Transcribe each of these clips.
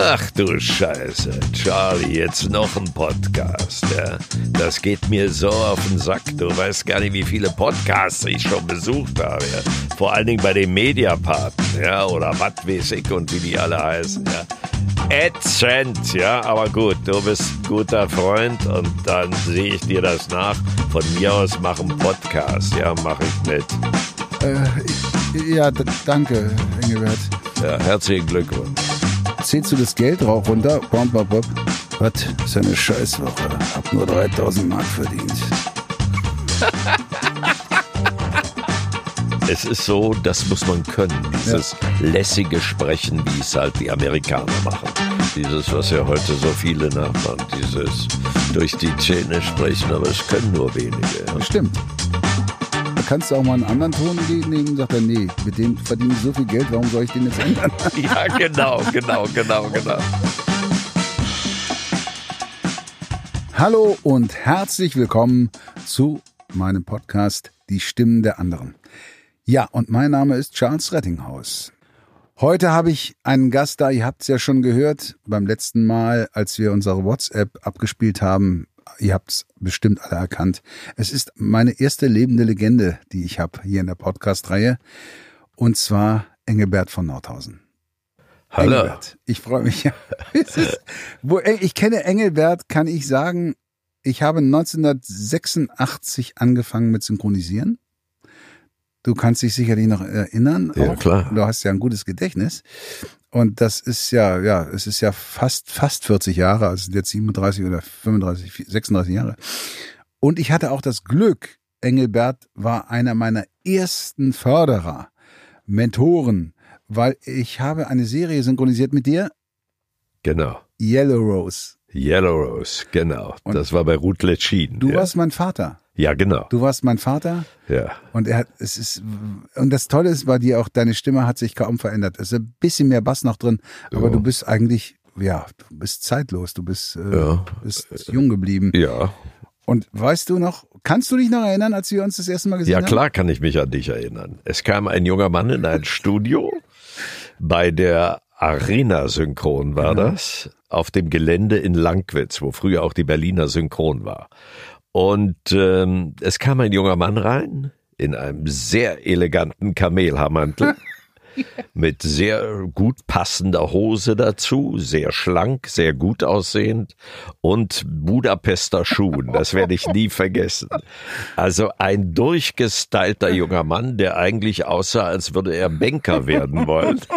Ach du Scheiße, Charlie, jetzt noch ein Podcast, ja? Das geht mir so auf den Sack. Du weißt gar nicht, wie viele Podcasts ich schon besucht habe. Ja? Vor allen Dingen bei den Mediaparten, ja, oder was weiß ich und wie die alle heißen, ja. Ätzend, ja, aber gut, du bist ein guter Freund und dann sehe ich dir das nach. Von mir aus mach einen Podcast, ja, mach ich mit. Äh, ja, danke, Engelbert. Ja, herzlichen Glückwunsch zählst du das Geld rauch runter? Bom, bom, bom. Was? Ist ja eine Scheißwoche. Hab nur 3000 Mark verdient. es ist so, das muss man können. Dieses ja. lässige Sprechen, wie es halt die Amerikaner machen. Dieses, was ja heute so viele nachmachen. Dieses durch die Zähne sprechen, aber es können nur wenige. Stimmt kannst du auch mal einen anderen Ton nehmen? Sagt er, nee, mit dem verdiene ich so viel Geld, warum soll ich den jetzt ändern? ja, genau, genau, genau, genau. Hallo und herzlich willkommen zu meinem Podcast Die Stimmen der anderen. Ja, und mein Name ist Charles Rettinghaus. Heute habe ich einen Gast da, ihr habt es ja schon gehört beim letzten Mal, als wir unsere WhatsApp abgespielt haben, ihr habt es bestimmt alle erkannt. Es ist meine erste lebende Legende, die ich habe hier in der Podcast-Reihe. Und zwar Engelbert von Nordhausen. Hallo. Engelbert, ich freue mich. ist, wo, ich kenne Engelbert, kann ich sagen, ich habe 1986 angefangen mit Synchronisieren. Du kannst dich sicherlich noch erinnern. Ja, auch. klar. Du hast ja ein gutes Gedächtnis. Und das ist ja, ja, es ist ja fast, fast 40 Jahre, also jetzt 37 oder 35, 36 Jahre. Und ich hatte auch das Glück, Engelbert war einer meiner ersten Förderer, Mentoren, weil ich habe eine Serie synchronisiert mit dir. Genau. Yellow Rose. Yellow Rose, genau. Und das war bei Ruth Letschin. Du ja. warst mein Vater. Ja, genau. Du warst mein Vater. Ja. Und er hat, es ist, und das Tolle ist bei dir auch, deine Stimme hat sich kaum verändert. Es ist ein bisschen mehr Bass noch drin, aber ja. du bist eigentlich, ja, du bist zeitlos, du bist, äh, ja. bist jung geblieben. Ja. Und weißt du noch, kannst du dich noch erinnern, als wir uns das erste Mal gesehen haben? Ja, klar kann ich mich an dich erinnern. Es kam ein junger Mann in ein Studio bei der Arena Synchron war genau. das, auf dem Gelände in Langwitz, wo früher auch die Berliner Synchron war. Und ähm, es kam ein junger Mann rein in einem sehr eleganten Kamelhaarmantel. mit sehr gut passender Hose dazu, sehr schlank, sehr gut aussehend und Budapester Schuhen. Das werde ich nie vergessen. Also ein durchgestylter junger Mann, der eigentlich aussah, als würde er Banker werden wollen.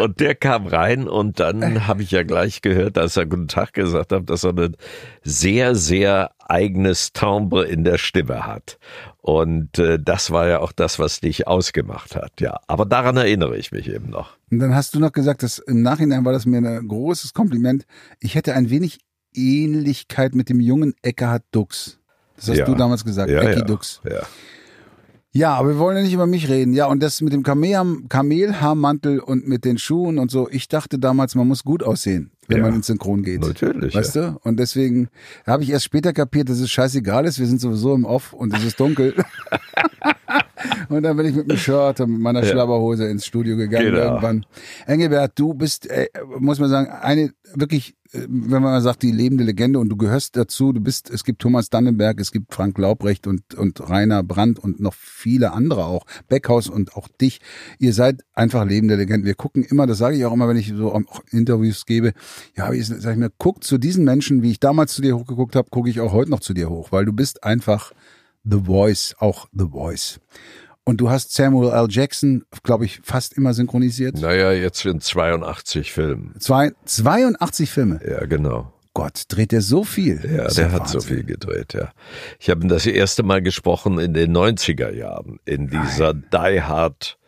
Und der kam rein und dann habe ich ja gleich gehört, als er Guten Tag gesagt hat, dass er ein sehr, sehr eigenes Timbre in der Stimme hat. Und äh, das war ja auch das, was dich ausgemacht hat, ja. Aber daran erinnere ich mich eben noch. Und dann hast du noch gesagt, dass im Nachhinein war das mir ein großes Kompliment. Ich hätte ein wenig Ähnlichkeit mit dem jungen Eckhard Dux. Das hast ja. du damals gesagt, ja, Ecki ja. Dux. Ja. Ja, aber wir wollen ja nicht über mich reden. Ja, und das mit dem Kamelhaarmantel und mit den Schuhen und so. Ich dachte damals, man muss gut aussehen, wenn ja, man ins Synchron geht. Natürlich. Weißt ja. du? Und deswegen habe ich erst später kapiert, dass es scheißegal ist. Wir sind sowieso im Off und es ist dunkel. und dann bin ich mit dem Shirt und mit meiner. Schlabberhose ins Studio gegangen genau. irgendwann. Engelbert, du bist, äh, muss man sagen, eine wirklich wenn man sagt, die lebende Legende und du gehörst dazu, du bist, es gibt Thomas Dannenberg, es gibt Frank Laubrecht und, und Rainer Brandt und noch viele andere auch, Beckhaus und auch dich. Ihr seid einfach lebende Legenden. Wir gucken immer, das sage ich auch immer, wenn ich so Interviews gebe, ja, ich sag ich mir, guck zu diesen Menschen, wie ich damals zu dir hochgeguckt habe, gucke ich auch heute noch zu dir hoch, weil du bist einfach The Voice, auch The Voice. Und du hast Samuel L. Jackson, glaube ich, fast immer synchronisiert. Naja, jetzt sind 82 Filme. Zwei, 82 Filme? Ja, genau. Gott, dreht er so viel? Ja, der hat Wahnsinn. so viel gedreht, ja. Ich habe ihn das erste Mal gesprochen in den 90er Jahren, in dieser Nein. Die Hard,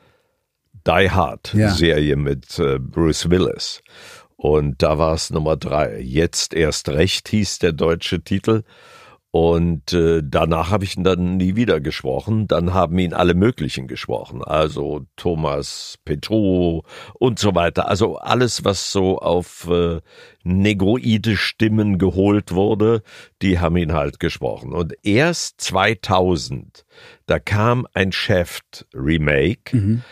Die Hard ja. Serie mit äh, Bruce Willis. Und da war es Nummer drei. Jetzt erst recht hieß der deutsche Titel. Und äh, danach habe ich ihn dann nie wieder gesprochen. Dann haben ihn alle möglichen gesprochen. Also Thomas Petro und so weiter. Also alles, was so auf äh, negroide Stimmen geholt wurde, die haben ihn halt gesprochen. Und erst 2000, da kam ein Chef-Remake. Mhm.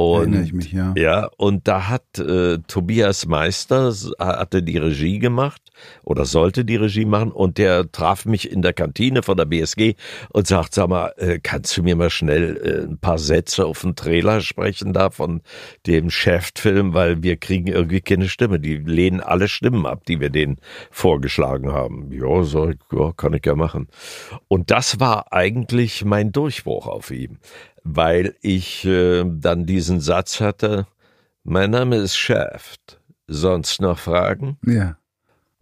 Und, Erinnere ich mich, ja. Ja, und da hat äh, Tobias Meister, hatte die Regie gemacht oder sollte die Regie machen und der traf mich in der Kantine von der BSG und sagt, sag mal, äh, kannst du mir mal schnell äh, ein paar Sätze auf den Trailer sprechen da von dem Chef-Film, weil wir kriegen irgendwie keine Stimme. Die lehnen alle Stimmen ab, die wir denen vorgeschlagen haben. Ja, so, ja, kann ich ja machen. Und das war eigentlich mein Durchbruch auf ihm weil ich äh, dann diesen Satz hatte, mein Name ist Shaft, sonst noch Fragen? Ja.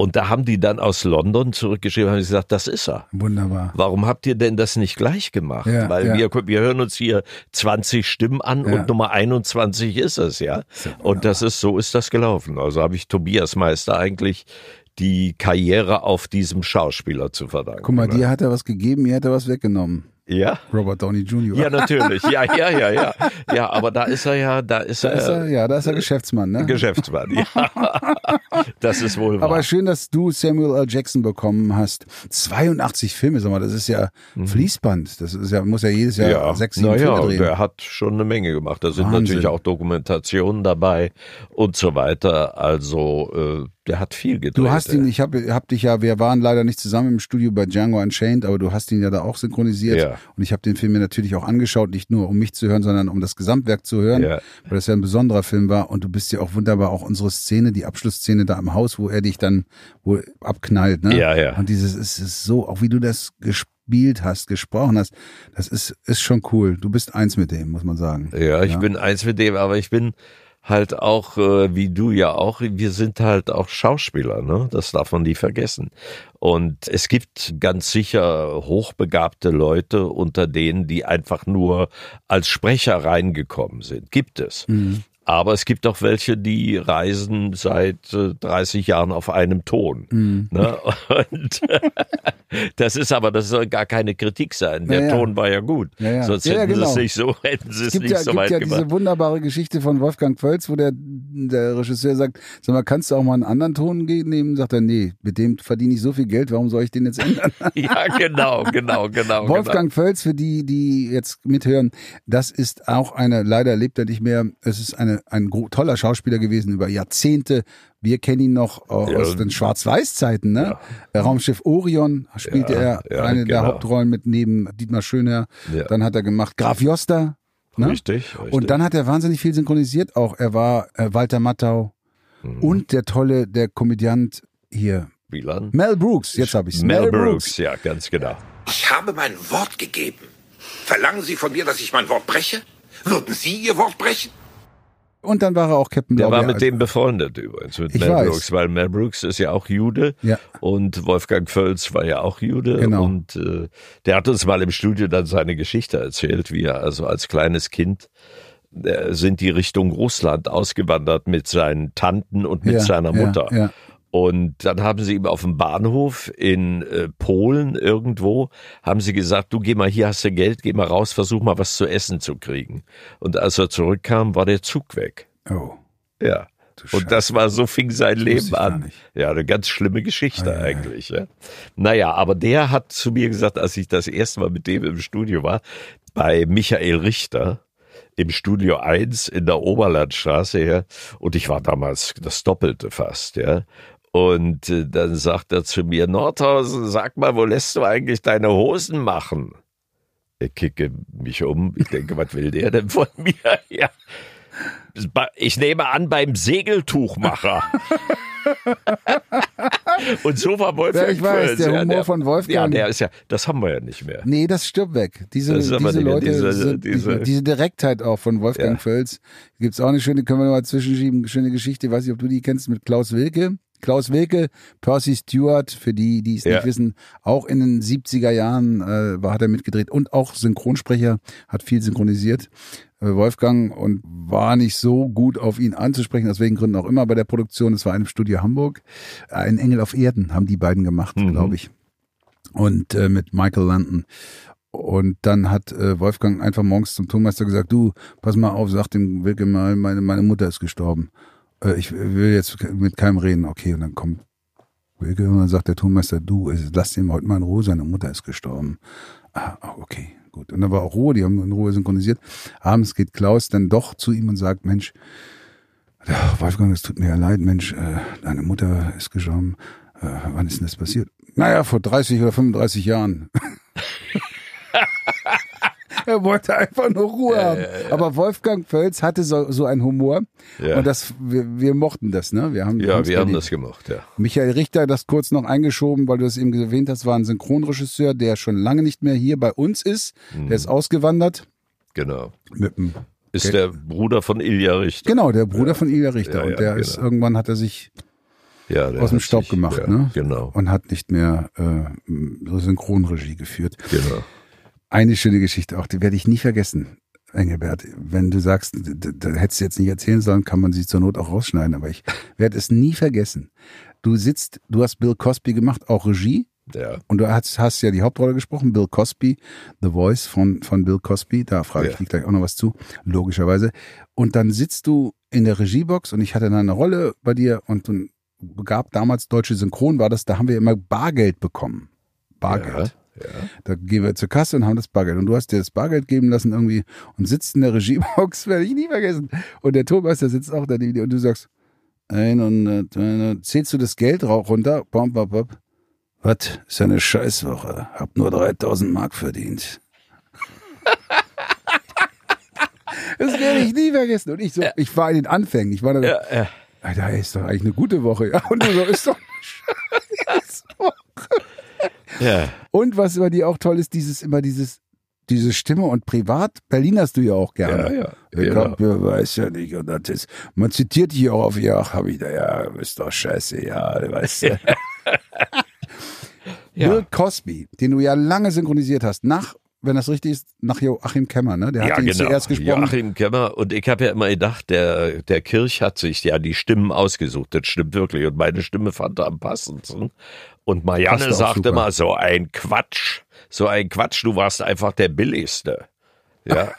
Und da haben die dann aus London zurückgeschrieben, haben gesagt, das ist er. Wunderbar. Warum habt ihr denn das nicht gleich gemacht? Ja, Weil ja. Wir, wir hören uns hier 20 Stimmen an Ja. und Nummer 21 ist es, ja. ja und das ist, so ist das gelaufen. Also habe ich Tobias Meister eigentlich die Karriere auf diesem Schauspieler zu verdanken. Guck mal, ne? dir hat er was gegeben, mir hat er was weggenommen. Ja? Robert Downey Jr. Ja, natürlich. Ja, ja, ja, ja. Ja, aber da ist er ja, da ist da er, ist er, ja, da ist er Geschäftsmann, ne? Geschäftsmann. Ja. Das ist wohl wahr. Aber schön, dass du Samuel L. Jackson bekommen hast. 82 Filme, sag mal, das ist ja Fließband. Das ist ja, muss ja jedes Jahr Mhm. ja, sechs, sieben naja, Filme drehen. der hat schon eine Menge gemacht. Da sind Wahnsinn. natürlich auch Dokumentationen dabei und so weiter. Also äh, der hat viel gedreht. Du hast ihn, ich habe hab dich ja, wir waren leider nicht zusammen im Studio bei Django Unchained, aber du hast ihn ja da auch synchronisiert. Ja. Und ich habe den Film mir natürlich auch angeschaut, nicht nur um mich zu hören, sondern um das Gesamtwerk zu hören, Ja. weil das ja ein besonderer Film war. Und du bist ja auch wunderbar, auch unsere Szene, die Abschlussszene da im Haus, wo er dich dann wohl abknallt. Ne? Ja, ja. Und dieses es ist so, auch wie du das gespielt hast, gesprochen hast, das ist, ist schon cool. Du bist eins mit dem, muss man sagen. Ja, ich bin eins mit dem, aber ich bin halt auch, äh, wie du ja auch, wir sind halt auch Schauspieler, ne? Das darf man nie vergessen. Und es gibt ganz sicher hochbegabte Leute unter denen, die einfach nur als Sprecher reingekommen sind. Gibt es. Aber es gibt auch welche, die reisen seit äh, 30 Jahren auf einem Ton. Ne? Und das ist aber, das soll gar keine Kritik sein. Der Ja, ja. Ton war ja gut. Ja. Sonst hätten sie genau. es nicht so, hätten sie Es es gibt nicht ja, so gibt weit ja gemacht. diese wunderbare Geschichte von Wolfgang Völz, wo der, der Regisseur sagt, sag mal, kannst du auch mal einen anderen Ton nehmen? Sagt er, nee, mit dem verdiene ich so viel Geld, warum soll ich den jetzt ändern? Ja, genau, genau, genau. Wolfgang Völz, für die, die jetzt mithören, das ist auch eine, leider lebt er nicht mehr, es ist eine, ein toller Schauspieler gewesen über Jahrzehnte. Wir kennen ihn noch äh, Ja. aus den Schwarz-Weiß-Zeiten, ne? Der Raumschiff Orion spielte Ja, er ja, eine der genau. Hauptrollen mit neben Dietmar Schönherr. Ja. Dann hat er gemacht Graf Joster. Ne? Richtig, richtig. Und dann hat er wahnsinnig viel synchronisiert auch. Er war äh, Walter Matthau Mhm. und der tolle, der Komödiant hier. Wieland? Mel Brooks, jetzt habe ich's. Mel Brooks, ja, ganz genau. Ich habe mein Wort gegeben. Verlangen Sie von mir, dass ich mein Wort breche? Würden Sie Ihr Wort brechen? Und dann war er auch Captain Der Blaubeer. war mit dem befreundet übrigens, mit Ich Mel weiß. Brooks, weil Mel Brooks ist ja auch Jude Ja. und Wolfgang Völz war ja auch Jude Genau. und äh, der hat uns mal im Studio dann seine Geschichte erzählt, wie er also als kleines Kind äh, sind die Richtung Russland ausgewandert mit seinen Tanten und mit Ja, seiner ja, Mutter. ja. Und dann haben sie ihm auf dem Bahnhof in äh, Polen irgendwo, haben sie gesagt, du geh mal, hier hast du Geld, geh mal raus, versuch mal was zu essen zu kriegen. Und als er zurückkam, war der Zug weg. Oh. Ja. Scheiße. Und das war, so fing sein wusste Leben an. Ja, eine ganz schlimme Geschichte ei. eigentlich. Ja. Naja, aber der hat zu mir gesagt, als ich das erste Mal mit dem im Studio war, bei Michael Richter im Studio 1 in der Oberlandstraße, ja, und ich war damals das Doppelte fast, ja. Und äh, dann sagt er zu mir, Nordhausen, sag mal, wo lässt du eigentlich deine Hosen machen? Ich kicke mich um, ich denke, was will der denn von mir? Ja. Ich nehme an, beim Segeltuchmacher. Und so war Wolfgang Ja, ich weiß, Völz, der ja, Humor von Wolfgang. Ja, der ist ja, das haben wir ja nicht mehr. Nee, das stirbt weg. Diese, diese nicht mehr Leute, diese- sind, diese- diese, Direktheit auch von Wolfgang Ja. Völz. Gibt's auch eine schöne, können wir mal zwischenschieben, schöne Geschichte, weiß nicht, ob du die kennst, mit Klaus Wilke. Klaus Wilke, Percy Stewart, für die, die es Ja. nicht wissen, auch in den 70er Jahren äh, war, hat er mitgedreht und auch Synchronsprecher, hat viel synchronisiert. Äh, Wolfgang und war nicht so gut auf ihn anzusprechen, aus welchen Gründen auch immer bei der Produktion. Es war in einem Studio Hamburg. Ein Engel auf Erden haben die beiden gemacht, Mhm. glaube ich. Und äh, mit Michael London. Und dann hat äh, Wolfgang einfach morgens zum Tonmeister gesagt, du, pass mal auf, sag dem Wilke mal, meine, meine Mutter ist gestorben. Äh, ich will jetzt mit keinem reden. Okay, und dann kommt Wilke und dann sagt der Tonmeister, du, lass ihn heute mal in Ruhe, seine Mutter ist gestorben. Ah, ah, okay, gut. Und da war auch Ruhe, die haben in Ruhe synchronisiert. Abends geht Klaus dann doch zu ihm und sagt, Mensch, Wolfgang, es tut mir ja leid, Mensch, äh, deine Mutter ist gestorben. Äh, wann ist denn das passiert? Naja, vor 30 oder 35 Jahren. er wollte einfach nur Ruhe ja, haben. Ja, ja. Aber Wolfgang Völz hatte so, so einen Humor. Und das, wir, wir mochten das, ne? Wir haben, ja, wir haben das gemacht, ja. Michael Richter, das kurz noch eingeschoben, weil du es eben erwähnt hast, war ein Synchronregisseur, der schon lange nicht mehr hier bei uns ist. Mhm. Der ist ausgewandert. Genau. Mit dem ist der Bruder von Ilja Richter. Genau, der Bruder von Ilja Richter. und der genau. ist irgendwann hat er sich ja, aus dem Staub sich, gemacht, ja, ne? Genau. Und hat nicht mehr äh, Synchronregie geführt. Genau. Eine schöne Geschichte auch, die werde ich nie vergessen. Engelbert, wenn du sagst, da hättest du jetzt nicht erzählen sollen, kann man sie zur Not auch rausschneiden, aber ich werde es nie vergessen. Du sitzt, du hast Bill Cosby gemacht, auch Regie. Ja. Und du hast, hast ja die Hauptrolle gesprochen, Bill Cosby, The Voice von, von Bill Cosby. Da frage ich ja. dich gleich auch noch was zu, logischerweise. Und dann sitzt du in der Regiebox und ich hatte dann eine Rolle bei dir und du gab damals deutsche Synchron, war das, da haben wir immer Bargeld bekommen. Bargeld. Ja, ja. Da gehen wir zur Kasse und haben das Bargeld. Und du hast dir das Bargeld geben lassen irgendwie und sitzt in der Regiebox, werde ich nie vergessen. Und der Tonmeister sitzt auch da und du sagst, 100, 200, zählst du das Geld runter? Bom, bom, bom. Was? Ist ja eine Scheißwoche. Hab nur 3000 Mark verdient. das werde ich nie vergessen. Und ich so, ich war in den Anfängen. Ich war da, ja, ja. Alter, ist doch eigentlich eine gute Woche. Ja, und du so, ist doch eine Scheißwoche. Ja. Und was über die auch toll ist, dieses, immer dieses, diese Stimme und privat Berlinerst du ja auch gerne. Ja, ja. Ich genau. hab, weiß ja nicht. Und das ist, man zitiert dich auch auf, ja, hab ich da, ja, ist doch scheiße, ja, weißt du. ja. Bill Cosby, den du ja lange synchronisiert hast, nach wenn das richtig ist, nach Joachim Kemmer, ne? Der hat ja, ihn genau. zuerst gesprochen. Joachim Kemmer und ich habe ja immer gedacht, der, der Kirch hat sich ja die Stimmen ausgesucht. Das stimmt wirklich. Und meine Stimme fand er am passendsten. Und Marianne sagte immer, so ein Quatsch, so ein Quatsch, du warst einfach der Billigste. Ja,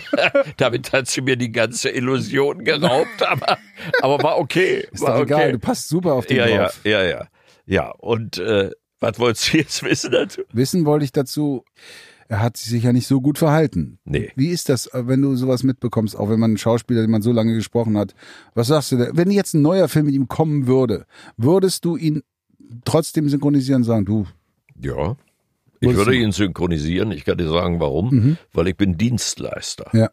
damit hat sie mir die ganze Illusion geraubt, aber, aber war okay. Ist war doch okay. egal, du passt super auf den ja, drauf. Ja, ja, ja. Ja, und äh, was wolltest du jetzt wissen dazu? Wissen wollte ich dazu, er hat sich sicher nicht so gut verhalten. Nee. Wie ist das, wenn du sowas mitbekommst, auch wenn man einen Schauspieler, den man so lange gesprochen hat? Was sagst du da? Wenn jetzt ein neuer Film mit ihm kommen würde, würdest du ihn trotzdem synchronisieren und sagen, du? Ja. Ich würde ihn synchronisieren. Ich kann dir sagen, warum. Mhm. Weil ich bin Dienstleister. Ja.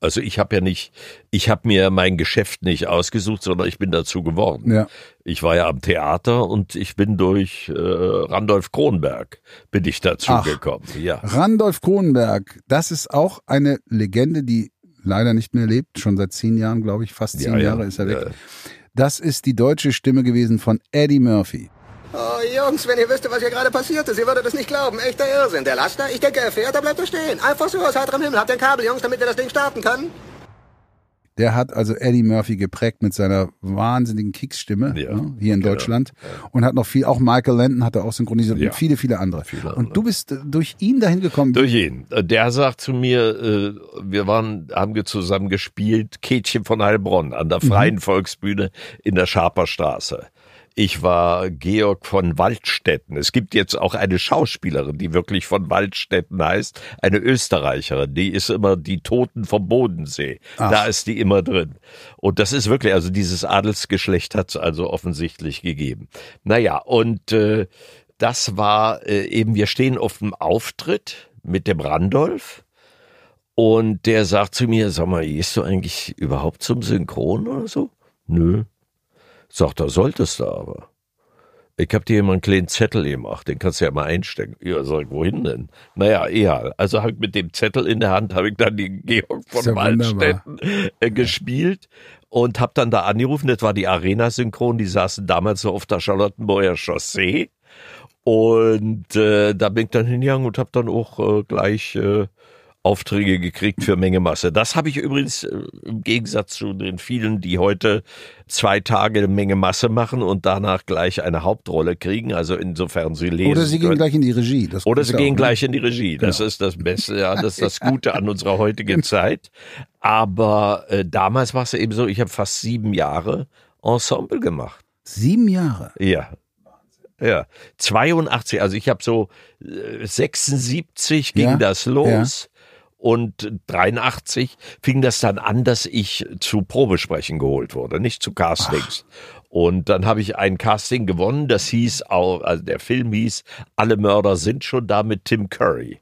Also ich habe ja nicht, ich habe mir mein Geschäft nicht ausgesucht, sondern ich bin dazu geworden. Ja. Ich war ja am Theater und ich bin durch äh, Randolph Kronberg bin ich dazu Ach, gekommen. Ja. Randolph Kronberg, das ist auch eine Legende, die leider nicht mehr lebt, schon seit zehn Jahren, glaube ich, fast zehn ja, Jahre ja, ist er weg. Das ist die deutsche Stimme gewesen von Eddie Murphy. Oh, Jungs, wenn ihr wüsstet, was hier gerade passiert ist, ihr würdet es nicht glauben. Echter Irrsinn. Der Laster, ich denke, er fährt, da bleibt er stehen. Einfach so aus heiterem Himmel. Habt ihr ein Kabel, Jungs, damit wir das Ding starten können? Der hat also Eddie Murphy geprägt mit seiner wahnsinnigen Kicksstimme ja, ne, hier in genau, Deutschland und hat noch viel, auch Michael Landon hat er auch synchronisiert ja, und viele, viele andere. Viele und du bist äh, durch ihn dahin gekommen. Durch ihn. Der sagt zu mir, äh, wir waren, haben wir zusammen gespielt, Kätchen von Heilbronn an der Freien mhm. Volksbühne in der Schaperstraße. Ich war Georg von Waldstätten. Es gibt jetzt auch eine Schauspielerin, die wirklich von Waldstätten heißt, eine Österreicherin. Die ist immer die Toten vom Bodensee. Ach. Da ist die immer drin. Und das ist wirklich, also dieses Adelsgeschlecht hat es also offensichtlich gegeben. Naja, und äh, das war äh, eben, wir stehen auf dem Auftritt mit dem Randolph. Und der sagt zu mir, sag mal, gehst du eigentlich überhaupt zum Synchron oder so? Nö. Sagt er, solltest du aber. Ich hab dir immer einen kleinen Zettel gemacht, den kannst du ja mal einstecken. Ja, sag ich, wohin denn? Naja, egal. Also hab ich mit dem Zettel in der Hand, habe ich dann den Georg von ja Waldstätten äh, gespielt und hab dann da angerufen. Das war die Arena-Synchron, die saßen damals so auf der Charlottenburger Chaussee. Und äh, da bin ich dann hingegangen und hab dann auch äh, gleich äh, Aufträge gekriegt für Menge Masse. Das habe ich übrigens äh, im Gegensatz zu den vielen, die heute zwei Tage Menge Masse machen und danach gleich eine Hauptrolle kriegen. Also insofern sie lesen. Oder sie gehen gleich in die Regie. Das Oder sie gehen auch, ne? gleich in die Regie. Das genau. ist das Beste, ja, das ist das Gute an unserer heutigen Zeit. Aber äh, damals war es eben so, ich habe fast sieben Jahre Ensemble gemacht. Sieben Jahre? Ja. Ja, 82, also ich habe so äh, 76 ging Ja, das los. Und 83 fing das dann an, dass ich zu Probesprechen geholt wurde, nicht zu Castings. Und dann habe ich ein Casting gewonnen, das hieß auch, also der Film hieß Alle Mörder sind schon da mit Tim Curry.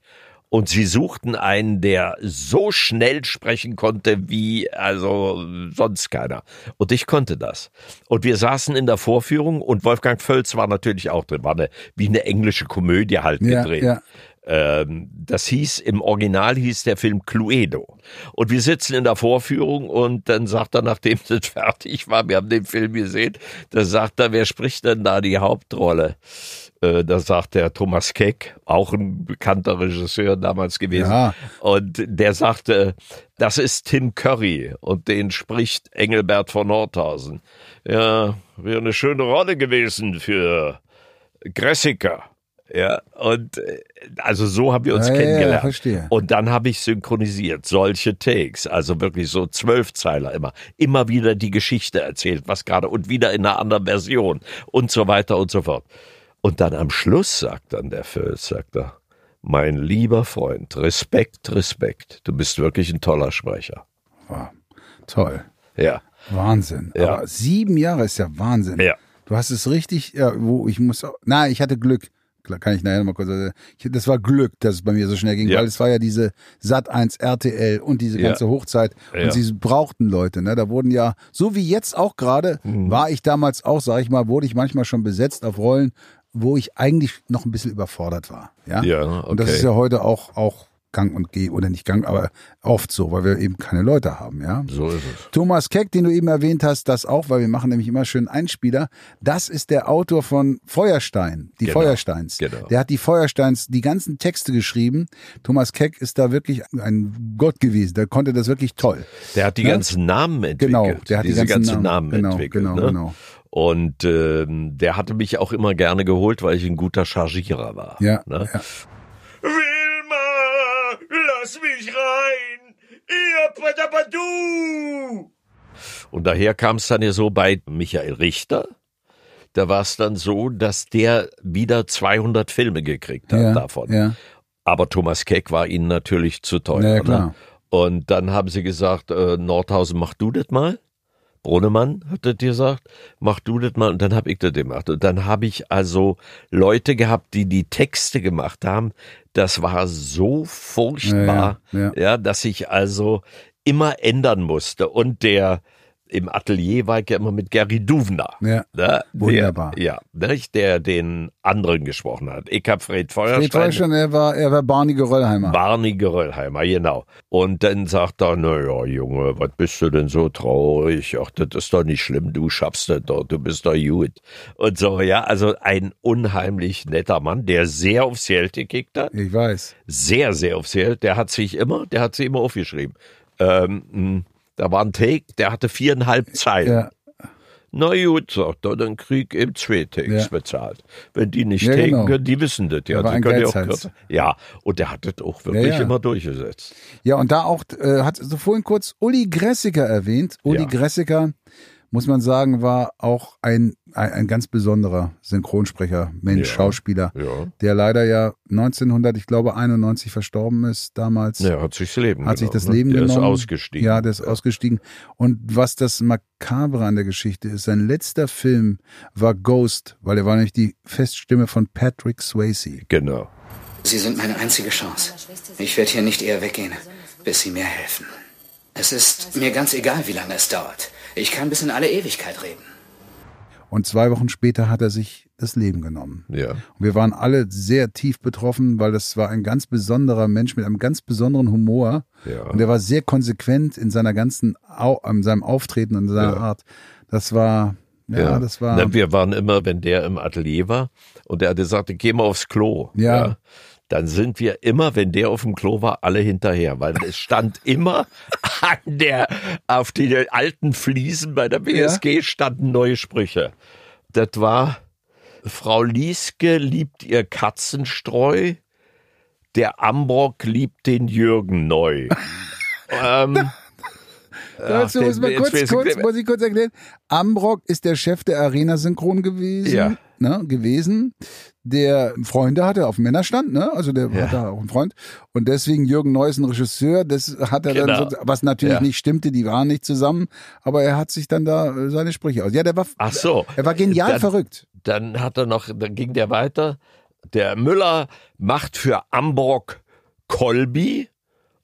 Und sie suchten einen, der so schnell sprechen konnte wie also sonst keiner. Und ich konnte das. Und wir saßen in der Vorführung und Wolfgang Völz war natürlich auch drin. War eine, wie eine englische Komödie halt Ja, gedreht. ja. Ähm, das hieß, im Original hieß der Film Cluedo. Und wir sitzen in der Vorführung und dann sagt er, nachdem es fertig war, wir haben den Film gesehen, da sagt er, wer spricht denn da die Hauptrolle? Äh, Da sagt der Thomas Keck, auch ein bekannter Regisseur damals gewesen. Ja. Und der sagte, das ist Tim Curry und den spricht Engelbert von Nordhausen. Ja, wäre eine schöne Rolle gewesen für Gressiker. Ja, und äh, also so haben wir uns Ja, ja, ja, kennengelernt. verstehe. Und dann habe ich synchronisiert, solche Takes, also wirklich so Zwölfzeiler immer. Immer wieder die Geschichte erzählt, was gerade und wieder in einer anderen Version und so weiter und so fort. Und dann am Schluss sagt dann der Völz, sagt er, mein lieber Freund, Respekt, Respekt, du bist wirklich ein toller Sprecher. Wow. Toll. Ja, Wahnsinn. Ja. Aber sieben Jahre ist ja Wahnsinn. Ja. Du hast es richtig, ja, wo ich muss, na, ich hatte Glück. Klar, Kann ich nachher noch mal kurz sagen. Ich- Das war Glück, dass es bei mir so schnell ging, Ja. weil es war ja diese Sat 1 RTL und diese Ja. ganze Hochzeit Ja. und sie brauchten Leute, ne? Da wurden ja, so wie jetzt auch gerade, Mhm. war ich damals auch, sag ich mal, wurde ich manchmal schon besetzt auf Rollen, wo ich eigentlich noch ein bisschen überfordert war, ja? Ja, Und das okay. ist ja heute auch, auch Gang und Geh, oder nicht Gang, aber oft so, weil wir eben keine Leute haben, ja? so ist es. Thomas Keck, den du eben erwähnt hast, das auch, weil wir machen nämlich immer schön Einspieler. Das ist der Autor von Feuerstein, die Genau, Feuersteins. genau. Der hat die Feuersteins, die ganzen Texte geschrieben. Thomas Keck ist da wirklich ein Gott gewesen. Der konnte das wirklich toll. Der hat die Ja? ganzen Namen entwickelt. Genau, der hat die diese ganzen ganzen Namen. Namen, Genau, entwickelt. genau, ne? genau. Und ähm, der hatte mich auch immer gerne geholt, weil ich ein guter Chargierer war. Ja, Ne? ja. Lass mich rein! Ihr Padabadu! Und daher kam es dann ja so bei Michael Richter. Da war es dann so, dass der wieder 200 Filme gekriegt hat Ja, davon. ja. Aber Thomas Keck war ihnen natürlich zu teuer. Ja, Ne? Und dann haben sie gesagt, äh, Nordhausen, mach du das mal. Brunnemann hat das gesagt, mach du das mal. Und dann habe ich das gemacht. Und dann habe ich also Leute gehabt, die die Texte gemacht haben. Das war so furchtbar, Ja, ja, ja, dass ich also immer ändern musste. Und der im Atelier war ich ja immer mit Gary Duvner. Ja, Ne, wunderbar. Der, ja, nicht der den anderen gesprochen hat. Ich hab Fred Fred Feuerstein. Feuerstein, er war, er war Barney Geröllheimer. Barney Geröllheimer, genau. Und dann sagt er, na ja, Junge, was bist du denn so traurig? Ach, das ist doch nicht schlimm, du schaffst das doch, du bist doch gut. Und so, ja, also ein unheimlich netter Mann, der sehr aufs Geld gekickt hat. ich weiß. Sehr, sehr aufs Geld. Der hat sich immer, der hat sie immer aufgeschrieben. Ähm, mh, da war ein Take, der hatte viereinhalb Zeilen. Ja, Na gut, sagt er, dann krieg eben zwei Takes Ja. bezahlt. Wenn die nicht Ja, taken genau. können, die wissen das ja. Die können ja, auch kürzer. ja, und der hat das auch wirklich Ja, immer durchgesetzt. Ja, und da auch, äh, hat so vorhin kurz Uli Gressiker erwähnt. Uli Ja. Muss man sagen, war auch ein, ein, ein ganz besonderer Synchronsprecher, Mensch, Ja. Schauspieler, Ja. der leider ja 1900, ich glaube 91 verstorben ist damals. Ja, hat sich das Leben Hat sich genommen, das ne? Leben der genommen. ist ausgestiegen. Ja, der ist ausgestiegen. Und was das Makabre an der Geschichte ist, sein letzter Film war Ghost, weil er war nämlich die Feststimme von Patrick Swayze. Genau. Sie sind meine einzige Chance. Ich werde hier nicht eher weggehen, bis Sie mir helfen. Es ist mir ganz egal, wie lange es dauert. Ich kann bis in alle Ewigkeit reden. Und zwei Wochen später hat er sich das Leben genommen. Ja. Und wir waren alle sehr tief betroffen, weil das war ein ganz besonderer Mensch mit einem ganz besonderen Humor. Ja. Und er war sehr konsequent in seiner ganzen, Au in seinem Auftreten und seiner Ja. Art. Das war, ja, das war. Na, wir waren immer, wenn der im Atelier war und der hatte gesagt, geh mal aufs Klo. Ja. dann sind wir immer, wenn der auf dem Klo war, alle hinterher, weil es stand immer an der, auf die alten Fliesen bei der BSG standen neue Sprüche. Das war, Frau Lieske liebt ihr Katzenstreu, der Ambrock liebt den Jürgen neu. ähm, Dazu muss, man kurz, kurz, muss ich kurz erklären. Ambrock ist der Chef der Arena Synchron gewesen. Ja. Ne, gewesen, der Freunde hatte auf dem Männerstand, ne? Also der Ja. hatte auch einen Freund. Und deswegen Jürgen Neuss, ein Regisseur, das hat er Genau. dann so, was natürlich Ja. nicht stimmte, die waren nicht zusammen, aber er hat sich dann da äh, seine Sprüche aus. Ja, der war, Ach so. er war genial Dann- verrückt. Dann hat er noch, dann ging der weiter. Der Müller macht für Ambrok Kolbi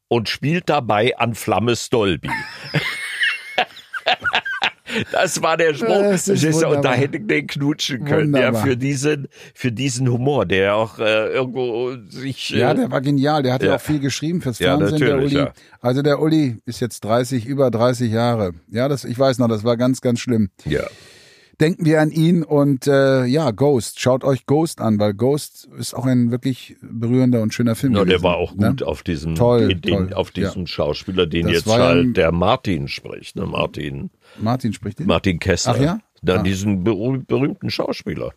und spielt dabei an Flamme Stolbi. Das war der Spruch. Das ist Verstehst du? und da hätte ich den knutschen können. Ja, für diesen, für diesen Humor, der auch äh, irgendwo sich. Ja, äh, der war genial. Der hat ja, Ja. auch viel geschrieben fürs Ja, Fernsehen, der Uli. ja. Also der Uli ist jetzt 30, über 30 Jahre. Ja, das, ich weiß noch, das war ganz, ganz schlimm. ja. Denken wir an ihn und äh, ja, Ghost. Schaut euch Ghost an, weil Ghost ist auch ein wirklich berührender und schöner Film. Der gewesen, war auch ne? gut auf diesem, Toll, den, toll, auf diesem Schauspieler, den Das jetzt ja halt ein- der Martin spricht, ne? Martin, Martin spricht den. Martin Kessler. Ach ja? Dann Ah. diesen berüh- berühmten Schauspieler.